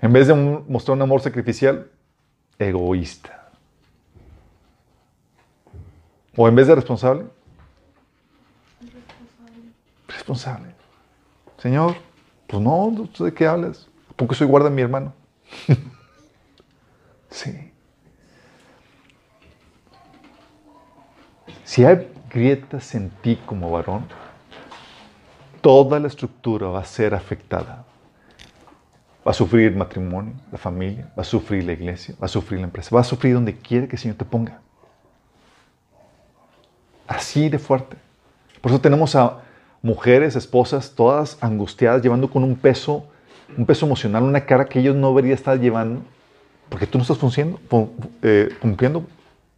En vez de mostrar un amor sacrificial, egoísta. O en vez de responsable, responsable. Señor, pues no, ¿de qué hablas? Porque soy guarda de mi hermano. (laughs) sí. Si hay grietas en ti como varón, toda la estructura va a ser afectada. Va a sufrir el matrimonio, la familia, va a sufrir la iglesia, va a sufrir la empresa, va a sufrir donde quiera que el Señor te ponga. Así de fuerte. Por eso tenemos a mujeres, esposas, todas angustiadas, llevando con un peso, un peso emocional, una cara que ellos no deberían estar llevando, porque tú no estás funcionando, eh, cumpliendo,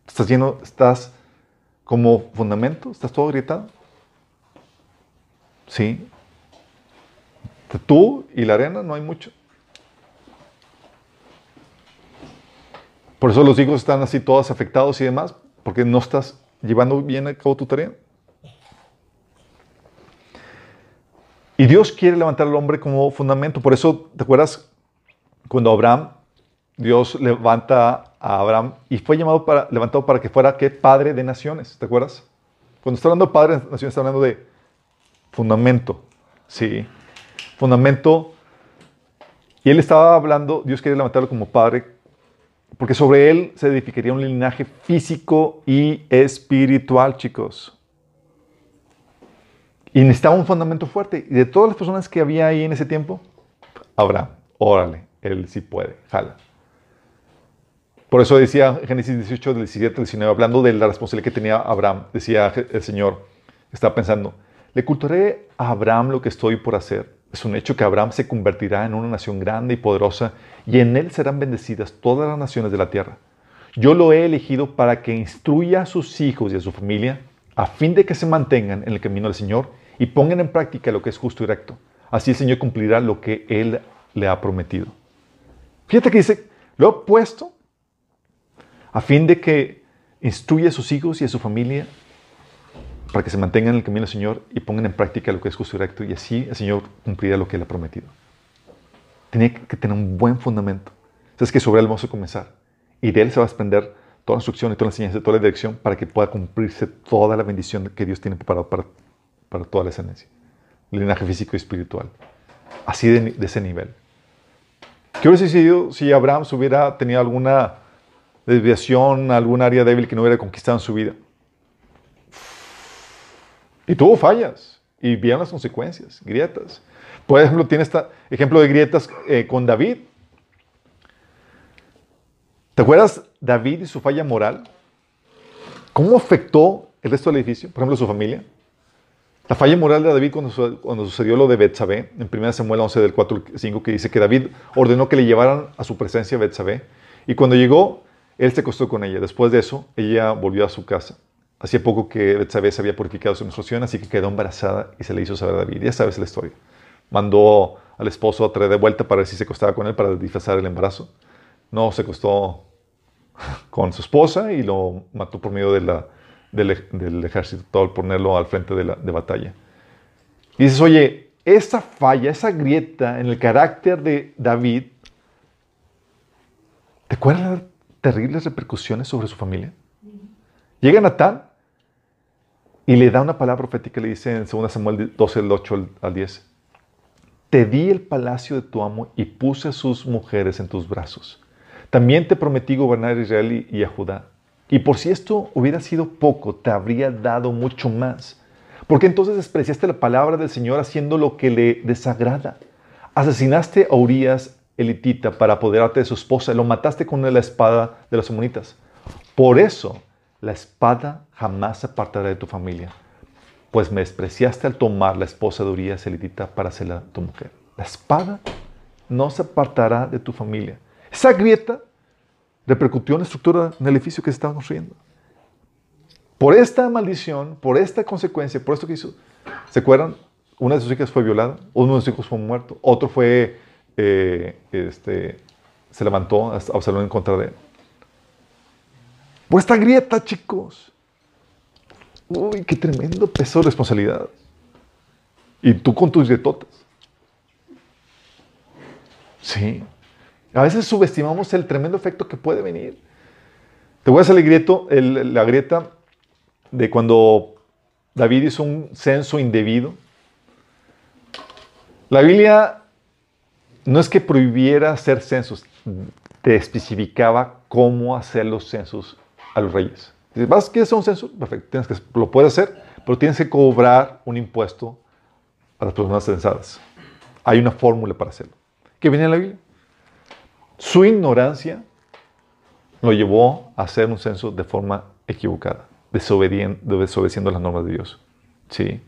estás lleno, estás como fundamento, estás todo gritado. Sí. Tú y la arena no hay mucho. Por eso los hijos están así todos afectados y demás, porque no estás llevando bien a cabo tu tarea. Y Dios quiere levantar al hombre como fundamento. Por eso, ¿te acuerdas cuando Abraham, Dios levanta Abraham y fue llamado para, levantado para que fuera ¿qué? padre de naciones? ¿Te acuerdas? Cuando está hablando de padre de naciones, está hablando de fundamento. Sí. Fundamento. Y él estaba hablando, Dios quiere levantarlo como padre porque sobre él se edificaría un linaje físico y espiritual, chicos. Y necesitaba un fundamento fuerte. Y de todas las personas que había ahí en ese tiempo, Abraham, órale, él sí puede, jala. Por eso decía Génesis 18, 17, 19, hablando de la responsabilidad que tenía Abraham, decía el Señor, estaba pensando, le culturé a Abraham lo que estoy por hacer es un hecho que Abraham se convertirá en una nación grande y poderosa y en él serán bendecidas todas las naciones de la tierra. Yo lo he elegido para que instruya a sus hijos y a su familia a fin de que se mantengan en el camino del Señor y pongan en práctica lo que es justo y recto. Así el Señor cumplirá lo que Él le ha prometido. Fíjate que dice, lo he puesto a fin de que instruya a sus hijos y a su familia para que se mantengan en el camino del Señor y pongan en práctica lo que es justo y recto, y así el Señor cumplirá lo que Él ha prometido. Tenía que tener un buen fundamento. Es que sobre Él vamos a comenzar. Y de Él se va a desprender toda la instrucción y toda la enseñanza, toda la dirección para que pueda cumplirse toda la bendición que Dios tiene preparado para, para toda la ascendencia. Linaje físico y espiritual. Así de, de ese nivel. ¿Qué hubiera sucedido si Abraham hubiera tenido alguna desviación, algún área débil que no hubiera conquistado en su vida? Y tuvo fallas y vieron las consecuencias, grietas. Por ejemplo, tiene este ejemplo de grietas eh, con David. ¿Te acuerdas David y su falla moral? ¿Cómo afectó el resto del edificio? Por ejemplo, su familia. La falla moral de David cuando, su- cuando sucedió lo de Betsabé, en 1 Samuel 11 del 4 al 5, que dice que David ordenó que le llevaran a su presencia a Betsabé, y cuando llegó, él se acostó con ella. Después de eso, ella volvió a su casa. Hacía poco que Betsabé se había purificado su menstruación, así que quedó embarazada y se le hizo saber a David. Ya sabes la historia. Mandó al esposo a traer de vuelta para ver si se acostaba con él para disfrazar el embarazo. No, se acostó con su esposa y lo mató por medio del, del ejército, al ponerlo al frente de la de batalla. Y dices, oye, esa falla, esa grieta en el carácter de David, ¿te acuerdas terribles repercusiones sobre su familia? Llega Natán y le da una palabra profética, le dice en 2 Samuel 12, del 8 al- al 10. Te di el palacio de tu amo y puse a sus mujeres en tus brazos. También te prometí gobernar a Israel y a Judá. Y por si esto hubiera sido poco, te habría dado mucho más. Porque entonces despreciaste la palabra del Señor haciendo lo que le desagrada. Asesinaste a Urias elitita para apoderarte de su esposa lo mataste con la espada de los amonitas. Por eso la espada jamás se apartará de tu familia, pues me despreciaste al tomar la esposa de Urias elitita para hacerla tu mujer. La espada no se apartará de tu familia. Esa grieta repercutió en la estructura en el edificio que se estaba construyendo. Por esta maldición, por esta consecuencia, por esto que hizo, ¿se acuerdan? Una de sus hijas fue violada, uno de sus hijos fue muerto, otro fue, eh, este, se levantó a Absalón en contra de él. Por esta grieta, chicos. Uy, qué tremendo peso de responsabilidad. Y tú con tus grietotas. Sí. A veces subestimamos el tremendo efecto que puede venir. Te voy a hacer el grieto, la grieta de cuando David hizo un censo indebido. La Biblia no es que prohibiera hacer censos, te especificaba cómo hacer los censos a los reyes. Dices, ¿vas a hacer un censo? Perfecto, tienes que, lo puedes hacer, pero tienes que cobrar un impuesto a las personas censadas. Hay una fórmula para hacerlo. ¿Qué viene en la Biblia? Su ignorancia lo llevó a hacer un censo de forma equivocada, desobedeciendo las normas de Dios. Sí.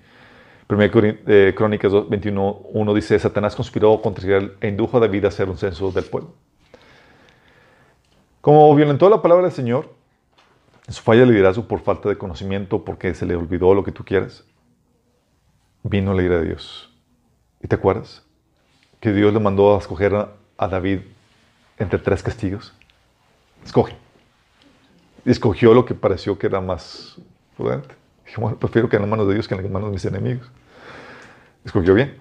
1 Crónicas 21, 1 dice, Satanás conspiró contra Israel e indujo a David a hacer un censo del pueblo. Como violentó la palabra del Señor, en su falla de liderazgo por falta de conocimiento, porque se le olvidó lo que tú quieres, vino la ira de Dios. ¿Y te acuerdas? Que Dios le mandó a escoger a, David entre tres castigos. Escoge. Escogió lo que pareció que era más prudente. Dije, bueno, prefiero que en las manos de Dios que en las manos de mis enemigos. Escogió bien.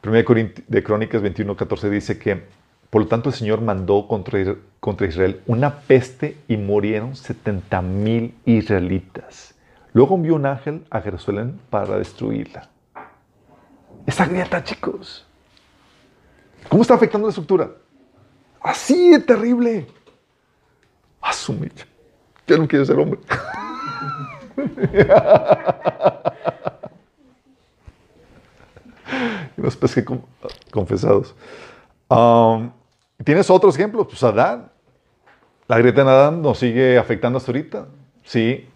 Primera de Crónicas 21, 14 dice que, por lo tanto, el Señor mandó contra, contra Israel una peste y murieron 70 mil israelitas. Luego envió un ángel a Jerusalén para destruirla. Esa grieta, chicos. ¿Cómo está afectando la estructura? Así de terrible. Asumir. Yo no quiero ser hombre. (laughs) (laughs) los pesqué con- confesados. Um, ¿Tienes otros ejemplos? Pues Adán. La grieta en Adán nos sigue afectando hasta ahorita. Sí.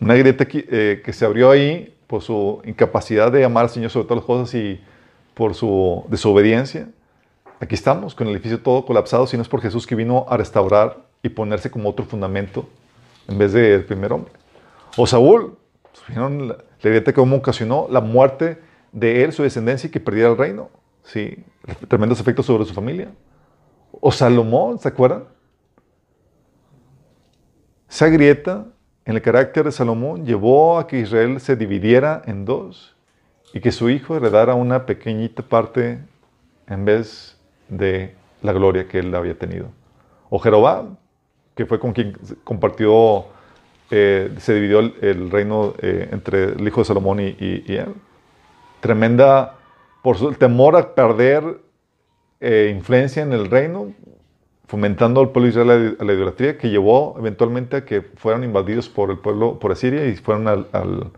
Una grieta que, eh, que se abrió ahí por su incapacidad de amar al Señor sobre todas las cosas y por su desobediencia. Aquí estamos, con el edificio todo colapsado, si no es por Jesús que vino a restaurar y ponerse como otro fundamento en vez del primer hombre. O Saúl, ¿vieron la, cómo ocasionó la muerte de él, su descendencia y que perdiera el reino? Sí, tremendos efectos sobre su familia. O Salomón, ¿se acuerdan? Esa grieta en el carácter de Salomón llevó a que Israel se dividiera en dos y que su hijo heredara una pequeñita parte en vez de la gloria que él había tenido. O Jeroboam, que fue con quien compartió, eh, se dividió el, reino eh, entre el hijo de Salomón y, y- y él. Tremenda, por su temor a perder eh, influencia en el reino, fomentando al pueblo de Israel a la idolatría, que llevó eventualmente a que fueran invadidos por el pueblo, por Asiria y fueron al, al-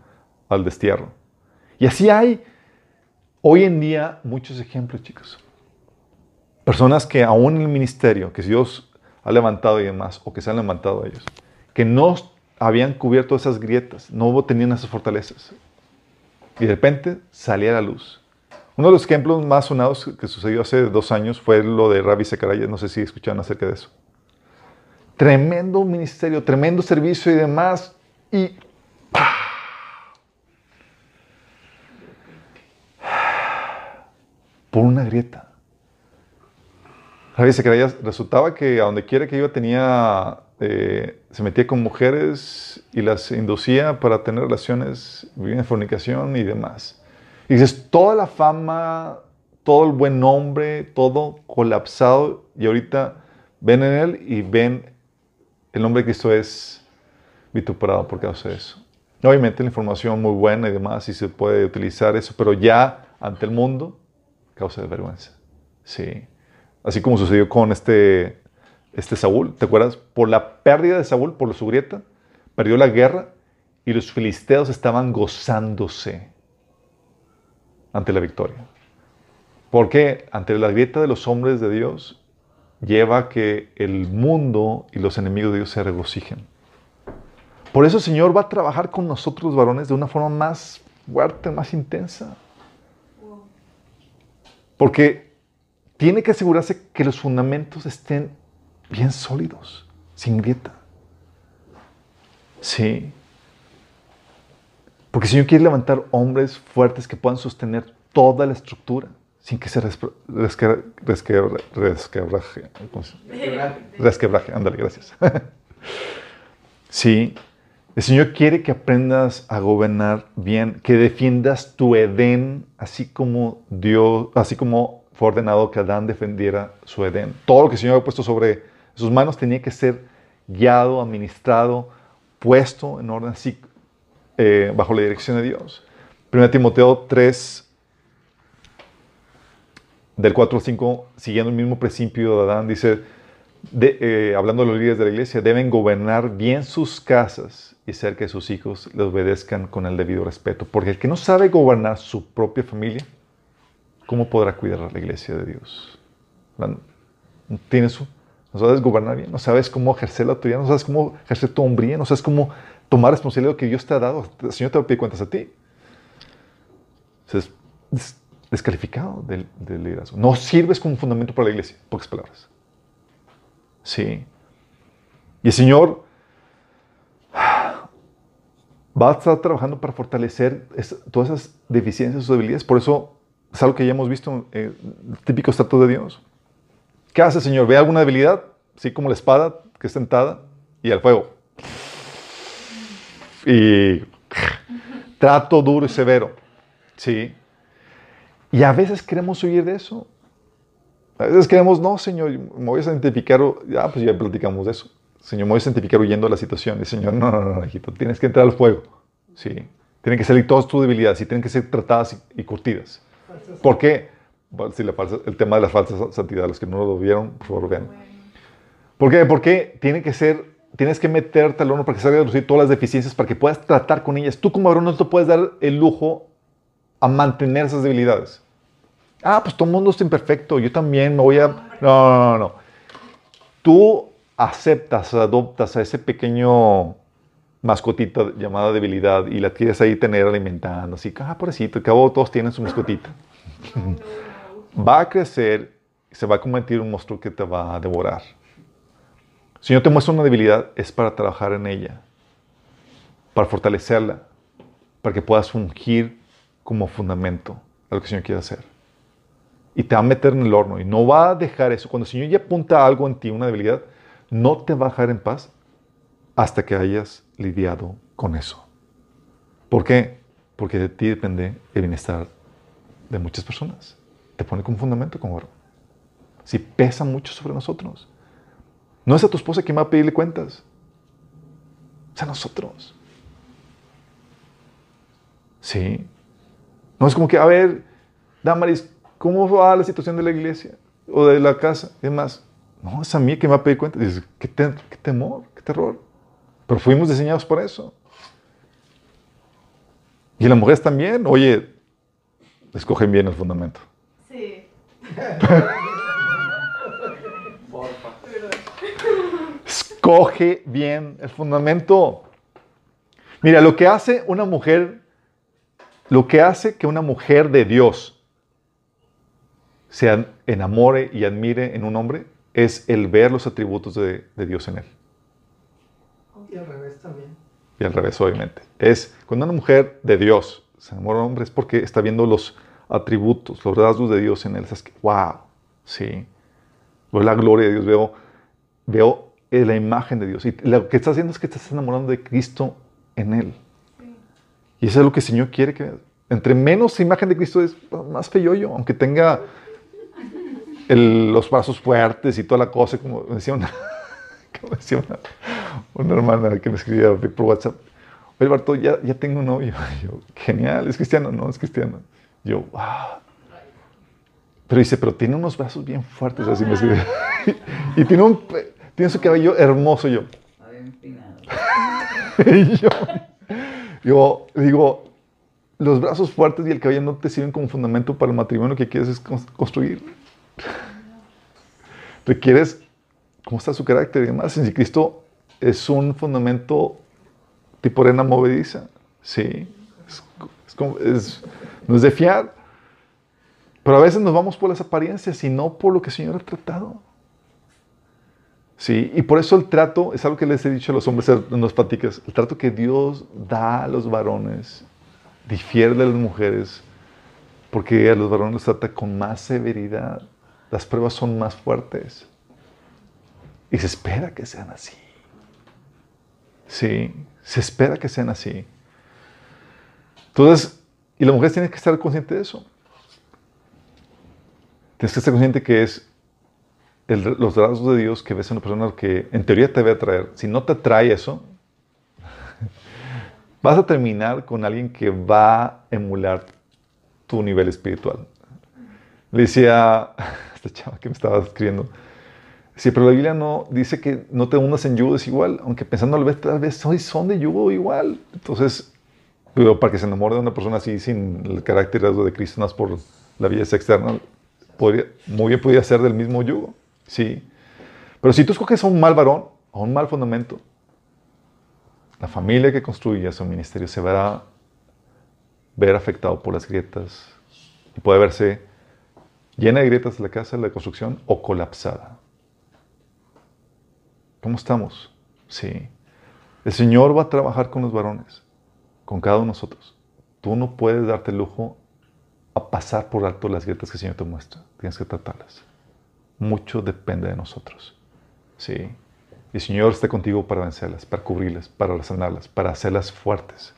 al destierro. Y así hay hoy en día muchos ejemplos, chicos. Personas que aún en el ministerio, que Dios ha levantado y demás, o que se han levantado ellos, que no habían cubierto esas grietas, no tenían esas fortalezas. Y de repente salía la luz. Uno de los ejemplos más sonados que sucedió hace dos años fue lo de Ravi Zechariah. No sé si escucharon acerca de eso. Tremendo ministerio, tremendo servicio y demás. Y por una grieta. Javier se creía, resultaba que a donde quiera que iba tenía, eh, se metía con mujeres y las inducía para tener relaciones, vivir en fornicación y demás. Y dices, toda la fama, todo el buen nombre, todo colapsado y ahorita ven en él y ven el nombre de Cristo es vituperado por causa de eso. Obviamente la información muy buena y demás y se puede utilizar eso, pero ya ante el mundo causa de vergüenza. Sí. Así como sucedió con este, este Saúl, ¿te acuerdas? Por la pérdida de Saúl, por su grieta, perdió la guerra y los filisteos estaban gozándose ante la victoria. Porque ante la grieta de los hombres de Dios lleva a que el mundo y los enemigos de Dios se regocijen. Por eso el Señor va a trabajar con nosotros varones de una forma más fuerte, más intensa. Porque tiene que asegurarse que los fundamentos estén bien sólidos, sin grieta. Sí. Porque el Señor quiere levantar hombres fuertes que puedan sostener toda la estructura sin que se resquebraje. Resquebraje, ándale, gracias. (laughs) sí. El Señor quiere que aprendas a gobernar bien, que defiendas tu Edén, así como Dios, así como fue ordenado que Adán defendiera su Edén. Todo lo que el Señor ha puesto sobre sus manos tenía que ser guiado, administrado, puesto en orden así, eh, bajo la dirección de Dios. 1 Timoteo 3, del 4 al 5, siguiendo el mismo principio de Adán, dice, eh, hablando de los líderes de la iglesia, deben gobernar bien sus casas y hacer que sus hijos le obedezcan con el debido respeto. Porque el que no sabe gobernar su propia familia, ¿cómo podrá cuidar a la iglesia de Dios? Tienes, no sabes gobernar bien, no sabes cómo ejercer la autoridad, no sabes cómo ejercer tu hombría, no sabes cómo tomar responsabilidad que Dios te ha dado. El Señor te va a pedir cuentas a ti. Es descalificado del, liderazgo. No sirves como fundamento para la iglesia, pocas palabras. Sí. Y el Señor va a estar trabajando para fortalecer todas esas deficiencias o debilidades. Por eso es algo que ya hemos visto, en el típico estatus de Dios. ¿Qué hace el Señor? ¿Ve alguna debilidad? Así como la espada que es tentada y al fuego. Y trato duro y severo. Sí. Y a veces queremos huir de eso. A veces queremos, no, Señor, me voy a santificar. Ya, pues ya platicamos de eso. Señor, me voy a santificar huyendo de la situación. Y Señor, no, no, no, hijito, tienes que entrar al fuego. Sí. Tienen que salir todas tus debilidades y tienen que ser tratadas y, curtidas. ¿Por qué? Si la falsa, el tema de la falsa santidad, los que no lo vieron, por favor, vean. ¿Por qué? Porque tiene que ser, tienes que meterte al horno para que salga a reducir todas las deficiencias, para que puedas tratar con ellas. Tú como varón no te puedes dar el lujo a mantener esas debilidades. Ah, pues todo el mundo es imperfecto, yo también me voy a... No, no, no, no. Tú aceptas, adoptas a ese pequeño mascotita llamada debilidad y la quieres ahí tener alimentando, así, ah, pobrecito, cabo todos tienen su mascotita. Va a crecer y se va a convertir en un monstruo que te va a devorar. Si yo te muestro una debilidad, es para trabajar en ella, para fortalecerla, para que puedas fungir como fundamento a lo que el Señor quiere hacer. Y te va a meter en el horno y no va a dejar eso. Cuando el Señor ya apunta algo en ti, una debilidad, no te va a dejar en paz hasta que hayas lidiado con eso. ¿Por qué? Porque de ti depende el bienestar de muchas personas. Te pone como fundamento como. Si pesa mucho sobre nosotros. No es a tu esposa quien va a pedirle cuentas. Es a nosotros. Sí. No es como que, a ver, Damaris, ¿cómo va la situación de la iglesia o de la casa? Es más, no, es a mí que me va a pedir cuenta. Dices, ¿qué, qué temor, qué terror. Pero fuimos diseñados por eso. Y las mujeres también. Oye, escogen bien el fundamento. Escoge bien el fundamento. Mira, lo que hace una mujer lo que hace que una mujer de Dios se enamore y admire en un hombre es el ver los atributos de, de Dios en él.
Y al revés también.
Y al revés, obviamente. Es cuando una mujer de Dios se enamora de un hombre es porque está viendo los atributos, los rasgos de Dios en él. Es que, wow, sí. Veo la gloria de Dios, veo, veo la imagen de Dios. Y lo que está haciendo es que te estás enamorando de Cristo en él. Y eso es lo que el Señor quiere que Entre menos imagen de Cristo es más feo yo, aunque tenga los brazos fuertes y toda la cosa, como decía una, (laughs) como decía una, hermana que me escribía por WhatsApp. Oye, Barto, ya, ya tengo un novio. (laughs) Yo, genial, es cristiano, no, es cristiano. Yo, wow. Pero dice, pero tiene unos brazos bien fuertes, así me escribe. (laughs) y tiene, un, tiene su cabello hermoso, yo. y (laughs) yo, digo, los brazos fuertes y el cabello no te sirven como fundamento para el matrimonio que quieres es construir. (laughs) Requieres cómo está su carácter y demás. Si Cristo es un fundamento tipo arena movediza, sí, es, no es de fiar. Pero a veces nos vamos por las apariencias y no por lo que el Señor ha tratado. Sí, y por eso el trato, es algo que les he dicho a los hombres en las pláticas, el trato que Dios da a los varones difiere de las mujeres porque a los varones los trata con más severidad. Las pruebas son más fuertes. Y se espera que sean así. Sí, se espera que sean así. Entonces, y la mujer tiene que estar consciente de eso. Tienes que estar consciente que es los rasgos de Dios que ves en una persona que en teoría te debe atraer. Si no te atrae eso, (laughs) vas a terminar con alguien que va a emular tu nivel espiritual. Le decía (laughs) esta chava que me estaba escribiendo, sí, pero la Biblia no dice que no te unas en yugo desigual, aunque pensando tal vez, tal vez son de yugo igual. Entonces, para que se enamore de una persona así sin el carácter de Cristo, más por la belleza externa, podría, muy bien podría ser del mismo yugo. Sí. Pero si tú escoges a un mal varón, a un mal fundamento, la familia que construye su ministerio se verá ver afectado por las grietas y puede verse llena de grietas la casa de la construcción o colapsada. ¿Cómo estamos? Sí. El Señor va a trabajar con los varones, con cada uno de nosotros. Tú no puedes darte el lujo a pasar por alto las grietas que el Señor te muestra. Tienes que tratarlas. Mucho depende de nosotros. Sí. Y el Señor está contigo para vencerlas, para cubrirlas, para sanarlas, para hacerlas fuertes.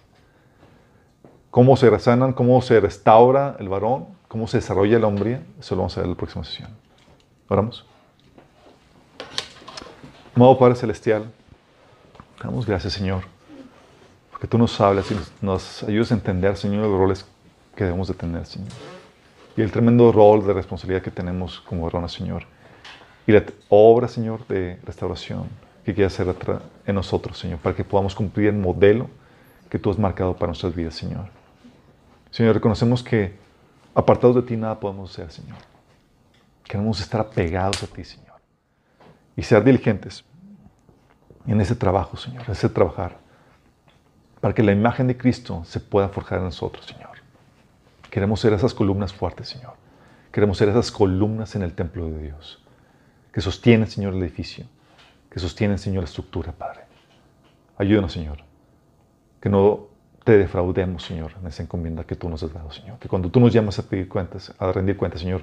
¿Cómo se resanan? ¿Cómo se restaura el varón? ¿Cómo se desarrolla la hombría? Eso lo vamos a ver en la próxima sesión. Oramos. Amado Padre Celestial, damos gracias, Señor, porque tú nos hablas y nos, ayudas a entender, Señor, los roles que debemos de tener, Señor. Y el tremendo rol de responsabilidad que tenemos como varones, Señor. Y la obra, Señor, de restauración que quieres hacer en nosotros, Señor, para que podamos cumplir el modelo que tú has marcado para nuestras vidas, Señor. Señor, reconocemos que apartados de ti nada podemos hacer, Señor. Queremos estar apegados a ti, Señor y ser diligentes en ese trabajo, Señor, en ese trabajar, para que la imagen de Cristo se pueda forjar en nosotros, Señor. Queremos ser esas columnas fuertes, Señor. Queremos ser esas columnas en el templo de Dios, que sostienen, Señor, el edificio, que sostienen, Señor, la estructura, Padre. Ayúdanos, Señor, que no te defraudemos, Señor, en esa encomienda que tú nos has dado, Señor. Que cuando tú nos llamas a pedir cuentas, a rendir cuentas, Señor,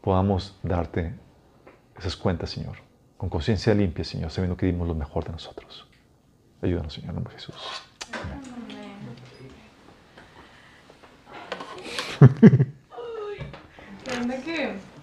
podamos darte esas cuentas, Señor con conciencia limpia, Señor, sabiendo que dimos lo mejor de nosotros. Ayúdanos, Señor, en nombre de Jesús. Amén. (laughs)
que